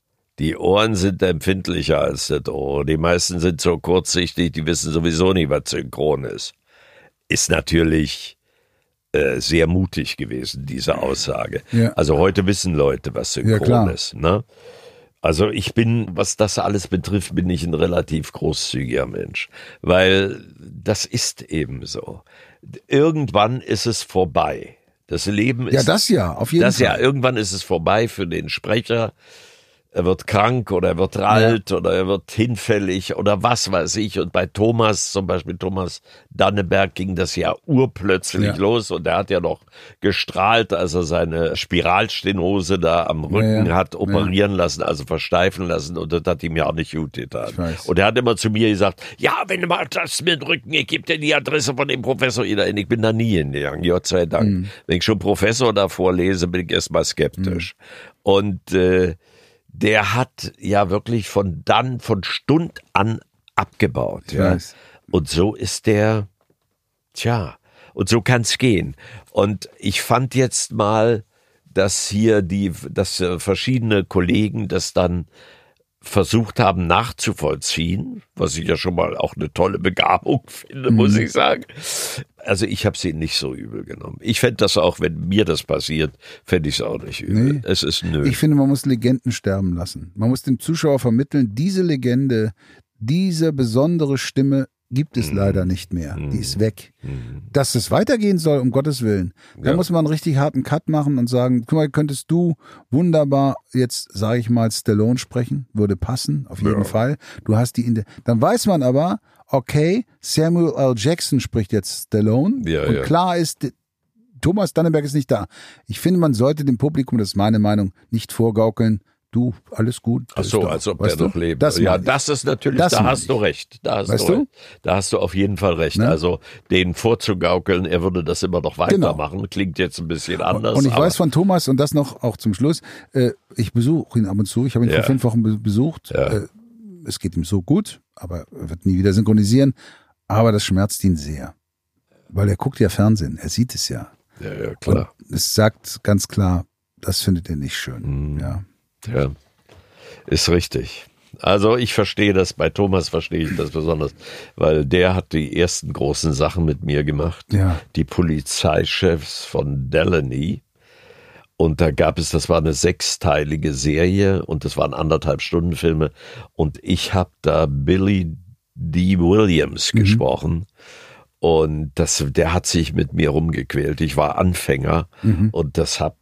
die Ohren sind empfindlicher als das Ohr. Die meisten sind so kurzsichtig, die wissen sowieso nicht, was synchron ist. Ist natürlich äh, sehr mutig gewesen, diese Aussage. Ja. Also heute wissen Leute, was Ja, synchron klar. ist. Ne? Also ich bin, was das alles betrifft, bin ich ein relativ großzügiger Mensch, weil das ist eben so. Irgendwann ist es vorbei. Das Leben ist. Ja, das ja, auf jeden das Fall. ja, irgendwann ist es vorbei für den Sprecher. Er wird krank oder er wird alt ja. oder er wird hinfällig oder was weiß ich. Und bei Thomas, zum Beispiel Thomas Danneberg, ging das ja urplötzlich ja. los und er hat ja noch gestrahlt, als er seine Spiralstenose da am Rücken ja, hat operieren lassen, also versteifen lassen und das hat ihm ja auch nicht gut getan. Und er hat immer zu mir gesagt, ja, wenn du mal das mit dem Rücken, ich gebe dir die Adresse von dem Professor hin. Ich bin da nie hingegangen, Gott sei Dank. Mhm. Wenn ich schon Professor da vorlese, bin ich erstmal skeptisch. Mhm. Und äh, der hat ja wirklich von dann, von Stund an abgebaut. Ja. Und so ist der, tja, und so kann's gehen. Und ich fand jetzt mal, dass hier die, dass äh, verschiedene Kollegen das dann versucht haben nachzuvollziehen, was ich ja schon mal auch eine tolle Begabung finde, mhm. muss ich sagen. Also ich habe sie nicht so übel genommen. Ich fände das auch, wenn mir das passiert, fände ich es auch nicht übel. Nee. Es ist nö. Ich finde, man muss Legenden sterben lassen. Man muss dem Zuschauer vermitteln, diese Legende, diese besondere Stimme gibt es mhm. leider nicht mehr. Mhm. Die ist weg. Mhm. Dass es weitergehen soll, um Gottes Willen. Da ja. muss man einen richtig harten Cut machen und sagen, guck mal, könntest du wunderbar jetzt, sage ich mal, Stallone sprechen, würde passen, auf jeden ja. Fall. Du hast die in der, dann weiß man aber, okay, Samuel L. Jackson spricht jetzt Stallone ja, und klar ist, Thomas Dannenberg ist nicht da. Ich finde, man sollte dem Publikum, das ist meine Meinung, nicht vorgaukeln, du, alles gut. Ach so, doch, als ob der noch lebt. Das ja, das ist natürlich, das da hast du recht. Da hast weißt du, du? Recht. Da hast du auf jeden Fall recht. Ne? Also, den vorzugaukeln, er würde das immer noch weitermachen, genau. klingt jetzt ein bisschen anders. Und ich weiß von Thomas, und das noch auch zum Schluss, äh, ich besuche ihn ab und zu, ich habe ihn ja. vor fünf Wochen besucht. Ja. Äh, es geht ihm so gut, aber er wird nie wieder synchronisieren. Aber das schmerzt ihn sehr. Weil er guckt ja Fernsehen, er sieht es ja. Ja, ja, klar. Und es sagt ganz klar, das findet er nicht schön. Mhm. Ja. Ja, ist richtig. Also ich verstehe das, bei Thomas verstehe ich das besonders, weil der hat die ersten großen Sachen mit mir gemacht. Ja. Die Polizeichefs von Delaney. Und da gab es, das war eine sechsteilige Serie und das waren anderthalb Stunden Filme. Und ich habe da Billy D. Williams mhm. gesprochen. Und das, der hat sich mit mir rumgequält. Ich war Anfänger mhm. und das hat,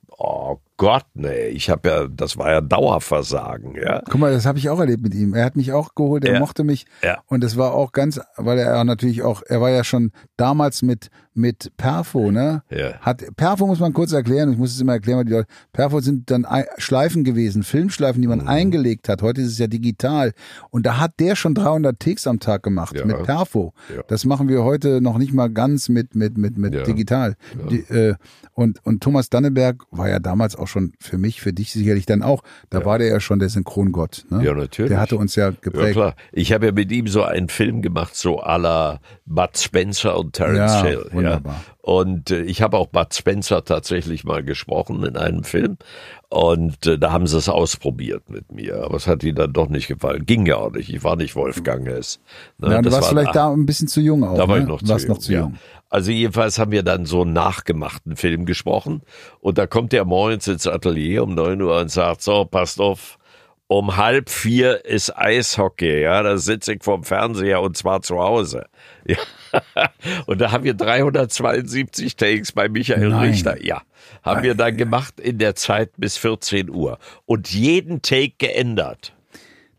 Gott, nee, ich habe ja, das war ja Dauerversagen, ja. Guck mal, das habe ich auch erlebt mit ihm. Er hat mich auch geholt, er ja. mochte mich. Ja. Und es war auch ganz, weil er natürlich auch, er war ja schon damals mit mit Perfo, ne? Ja. Hat Perfo muss man kurz erklären, ich muss es immer erklären, weil die Leute, Perfo sind dann Schleifen gewesen, Filmschleifen, die man mhm. eingelegt hat. Heute ist es ja digital und da hat der schon 300 Ticks am Tag gemacht ja. mit Perfo. Ja. Das machen wir heute noch nicht mal ganz mit mit mit mit digital. Die, äh, und und Thomas Danneberg war ja damals auch schon für mich, für dich sicherlich dann auch. Da war der ja schon der Synchrongott, ne? Ja, natürlich. Der hatte uns ja geprägt. Ja, klar. Ich habe ja mit ihm so einen Film gemacht, so à la Bud Spencer und Terence Hill. Wunderbar. Und äh, ich habe auch Bud Spencer tatsächlich mal gesprochen in einem Film. Und äh, da haben sie es ausprobiert mit mir. Aber es hat ihnen dann doch nicht gefallen. Ging ja auch nicht. Ich war nicht Wolfgang Hess. Ne? Ja, du warst war vielleicht da ein bisschen zu jung auch. Da war ne? ich noch, zu jung, noch zu jung. Ja. Also jedenfalls haben wir dann so einen nachgemachten Film gesprochen. Und da kommt der morgens ins Atelier um neun Uhr und sagt, so, passt auf, um halb vier ist Eishockey, ja, da sitze ich vorm Fernseher und zwar zu Hause. Ja. Und da haben wir 372 Takes bei Michael Nein. Richter, ja, haben wir dann gemacht in der Zeit bis 14 Uhr und jeden Take geändert.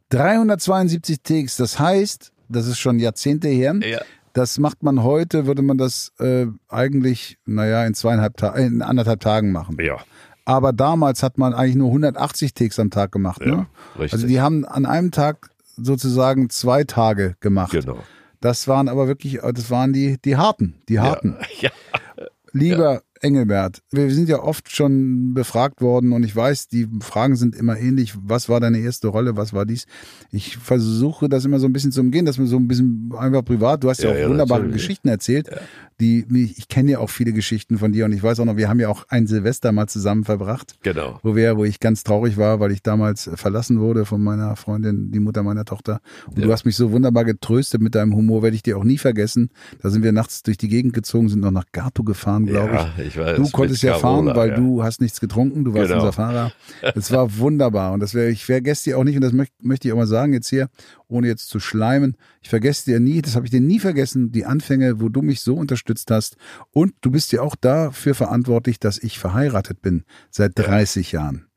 372 Takes, das heißt, das ist schon Jahrzehnte her. Ja. Das macht man heute, würde man das äh, eigentlich, naja, in zweieinhalb Tagen, in anderthalb Tagen machen. Ja. Aber damals hat man eigentlich nur 180 Takes am Tag gemacht. Ne? Ja, richtig. Also die haben an einem Tag sozusagen zwei Tage gemacht. Genau. Das waren aber wirklich, das waren die, die harten, die harten. Ja. ja. Lieber Engelbert, wir sind ja oft schon befragt worden und ich weiß, die Fragen sind immer ähnlich. Was war deine erste Rolle? Was war dies? Ich versuche das immer so ein bisschen zu umgehen, dass man so ein bisschen einfach privat, du hast ja, ja auch ja, wunderbare natürlich. Geschichten erzählt. Ja. Die, ich kenne ja auch viele Geschichten von dir und ich weiß auch noch, wir haben ja auch ein Silvester mal zusammen verbracht. Genau. Wo wir, wo ich ganz traurig war, weil ich damals verlassen wurde von meiner Freundin, die Mutter meiner Tochter. Und du hast mich so wunderbar getröstet mit deinem Humor, werde ich dir auch nie vergessen. Da sind wir nachts durch die Gegend gezogen, sind noch nach Gato gefahren, glaube ich Ich weiß, du konntest ja Carola, fahren, weil ja. du hast nichts getrunken, du warst Genau. unser Fahrer. Das war wunderbar und das wär, ich vergesse dir auch nicht und das möchte möchte ich auch mal sagen jetzt hier, ohne jetzt zu schleimen. Ich vergesse dir nie, das habe ich dir nie vergessen, die Anfänge, wo du mich so unterstützt hast und du bist ja auch dafür verantwortlich, dass ich verheiratet bin seit 30 Jahren.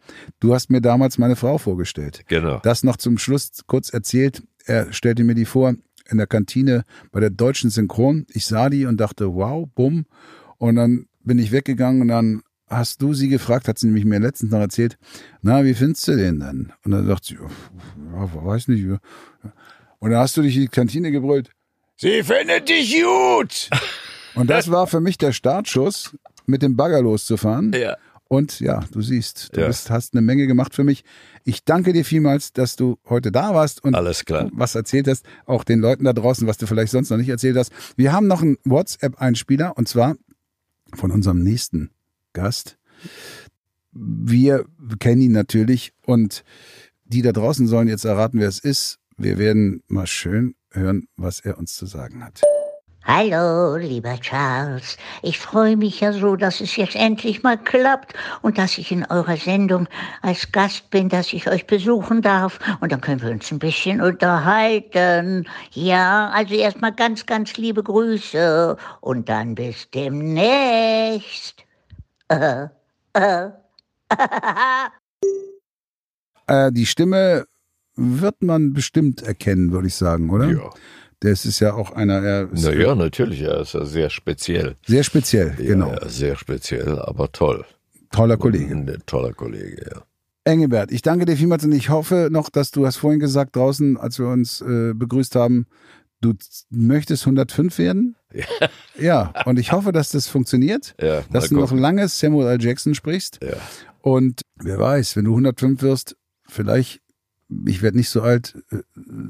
Du hast mir damals meine Frau vorgestellt. Genau. Das noch zum Schluss kurz erzählt. Er stellte mir die vor in der Kantine bei der deutschen Synchron. Ich sah die und dachte, wow, bumm. Und dann bin ich weggegangen und dann hast du sie gefragt, hat sie nämlich mir letztens noch erzählt, na, wie findest du den denn? Und dann dachte sie, ja, weiß nicht. Und dann hast du dich in die Kantine gebrüllt, sie findet dich gut! Und das war für mich der Startschuss, mit dem Bagger loszufahren. Ja. Und ja, du siehst, du Ja. bist, hast eine Menge gemacht für mich. Ich danke dir vielmals, dass du heute da warst und Alles klar. was erzählt hast, auch den Leuten da draußen, was du vielleicht sonst noch nicht erzählt hast. Wir haben noch einen WhatsApp-Einspieler und zwar von unserem nächsten Gast. Wir kennen ihn natürlich und die da draußen sollen jetzt erraten, wer es ist. Wir werden mal schön hören, was er uns zu sagen hat. Hallo, lieber Charles. Ich freue mich ja so, dass es jetzt endlich mal klappt und dass ich in eurer Sendung als Gast bin, dass ich euch besuchen darf. Und dann können wir uns ein bisschen unterhalten. Ja, also erstmal ganz, ganz liebe Grüße und dann bis demnächst. Äh, äh. Äh, die Stimme wird man bestimmt erkennen, würde ich sagen, oder? Ja. Das ist ja auch einer, er Naja, natürlich, er ist ja sehr speziell. sehr speziell, genau. Ja, sehr speziell, aber toll. Toller Kollege. Toller Kollege, ja. Engelbert, ich danke dir vielmals und ich hoffe noch, dass du hast vorhin gesagt draußen, als wir uns äh, begrüßt haben, du möchtest 105 werden. Ja. Ja, und ich hoffe, dass das funktioniert, Ja, dass du noch lange Samuel L. Jackson sprichst. Ja. Und wer weiß, wenn du 105 wirst, vielleicht, ich werde nicht so alt, äh,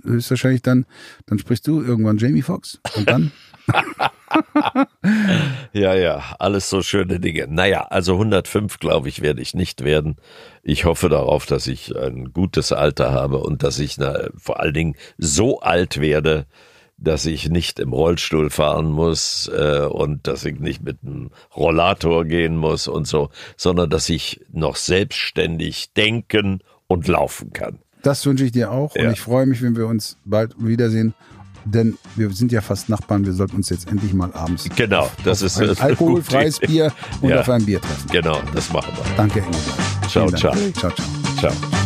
höchstwahrscheinlich dann, dann sprichst du irgendwann Jamie Foxx. Und dann? Ja, ja, alles so schöne Dinge. Naja, also 105, glaube ich, werde ich nicht werden. Ich hoffe darauf, dass ich ein gutes Alter habe und dass ich na, vor allen Dingen so alt werde, dass ich nicht im Rollstuhl fahren muss äh, und dass ich nicht mit einem Rollator gehen muss und so, sondern dass ich noch selbstständig denken und laufen kann. Das wünsche ich dir auch. Ja. Und ich freue mich, wenn wir uns bald wiedersehen. Denn wir sind ja fast Nachbarn. Wir sollten uns jetzt endlich mal abends Genau, das ist ein alkoholfreies Bier und Ja. auf ein Bier treffen. Genau, das machen wir. Danke, Engelbert. Ciao, ciao. Ciao, ciao. Ciao.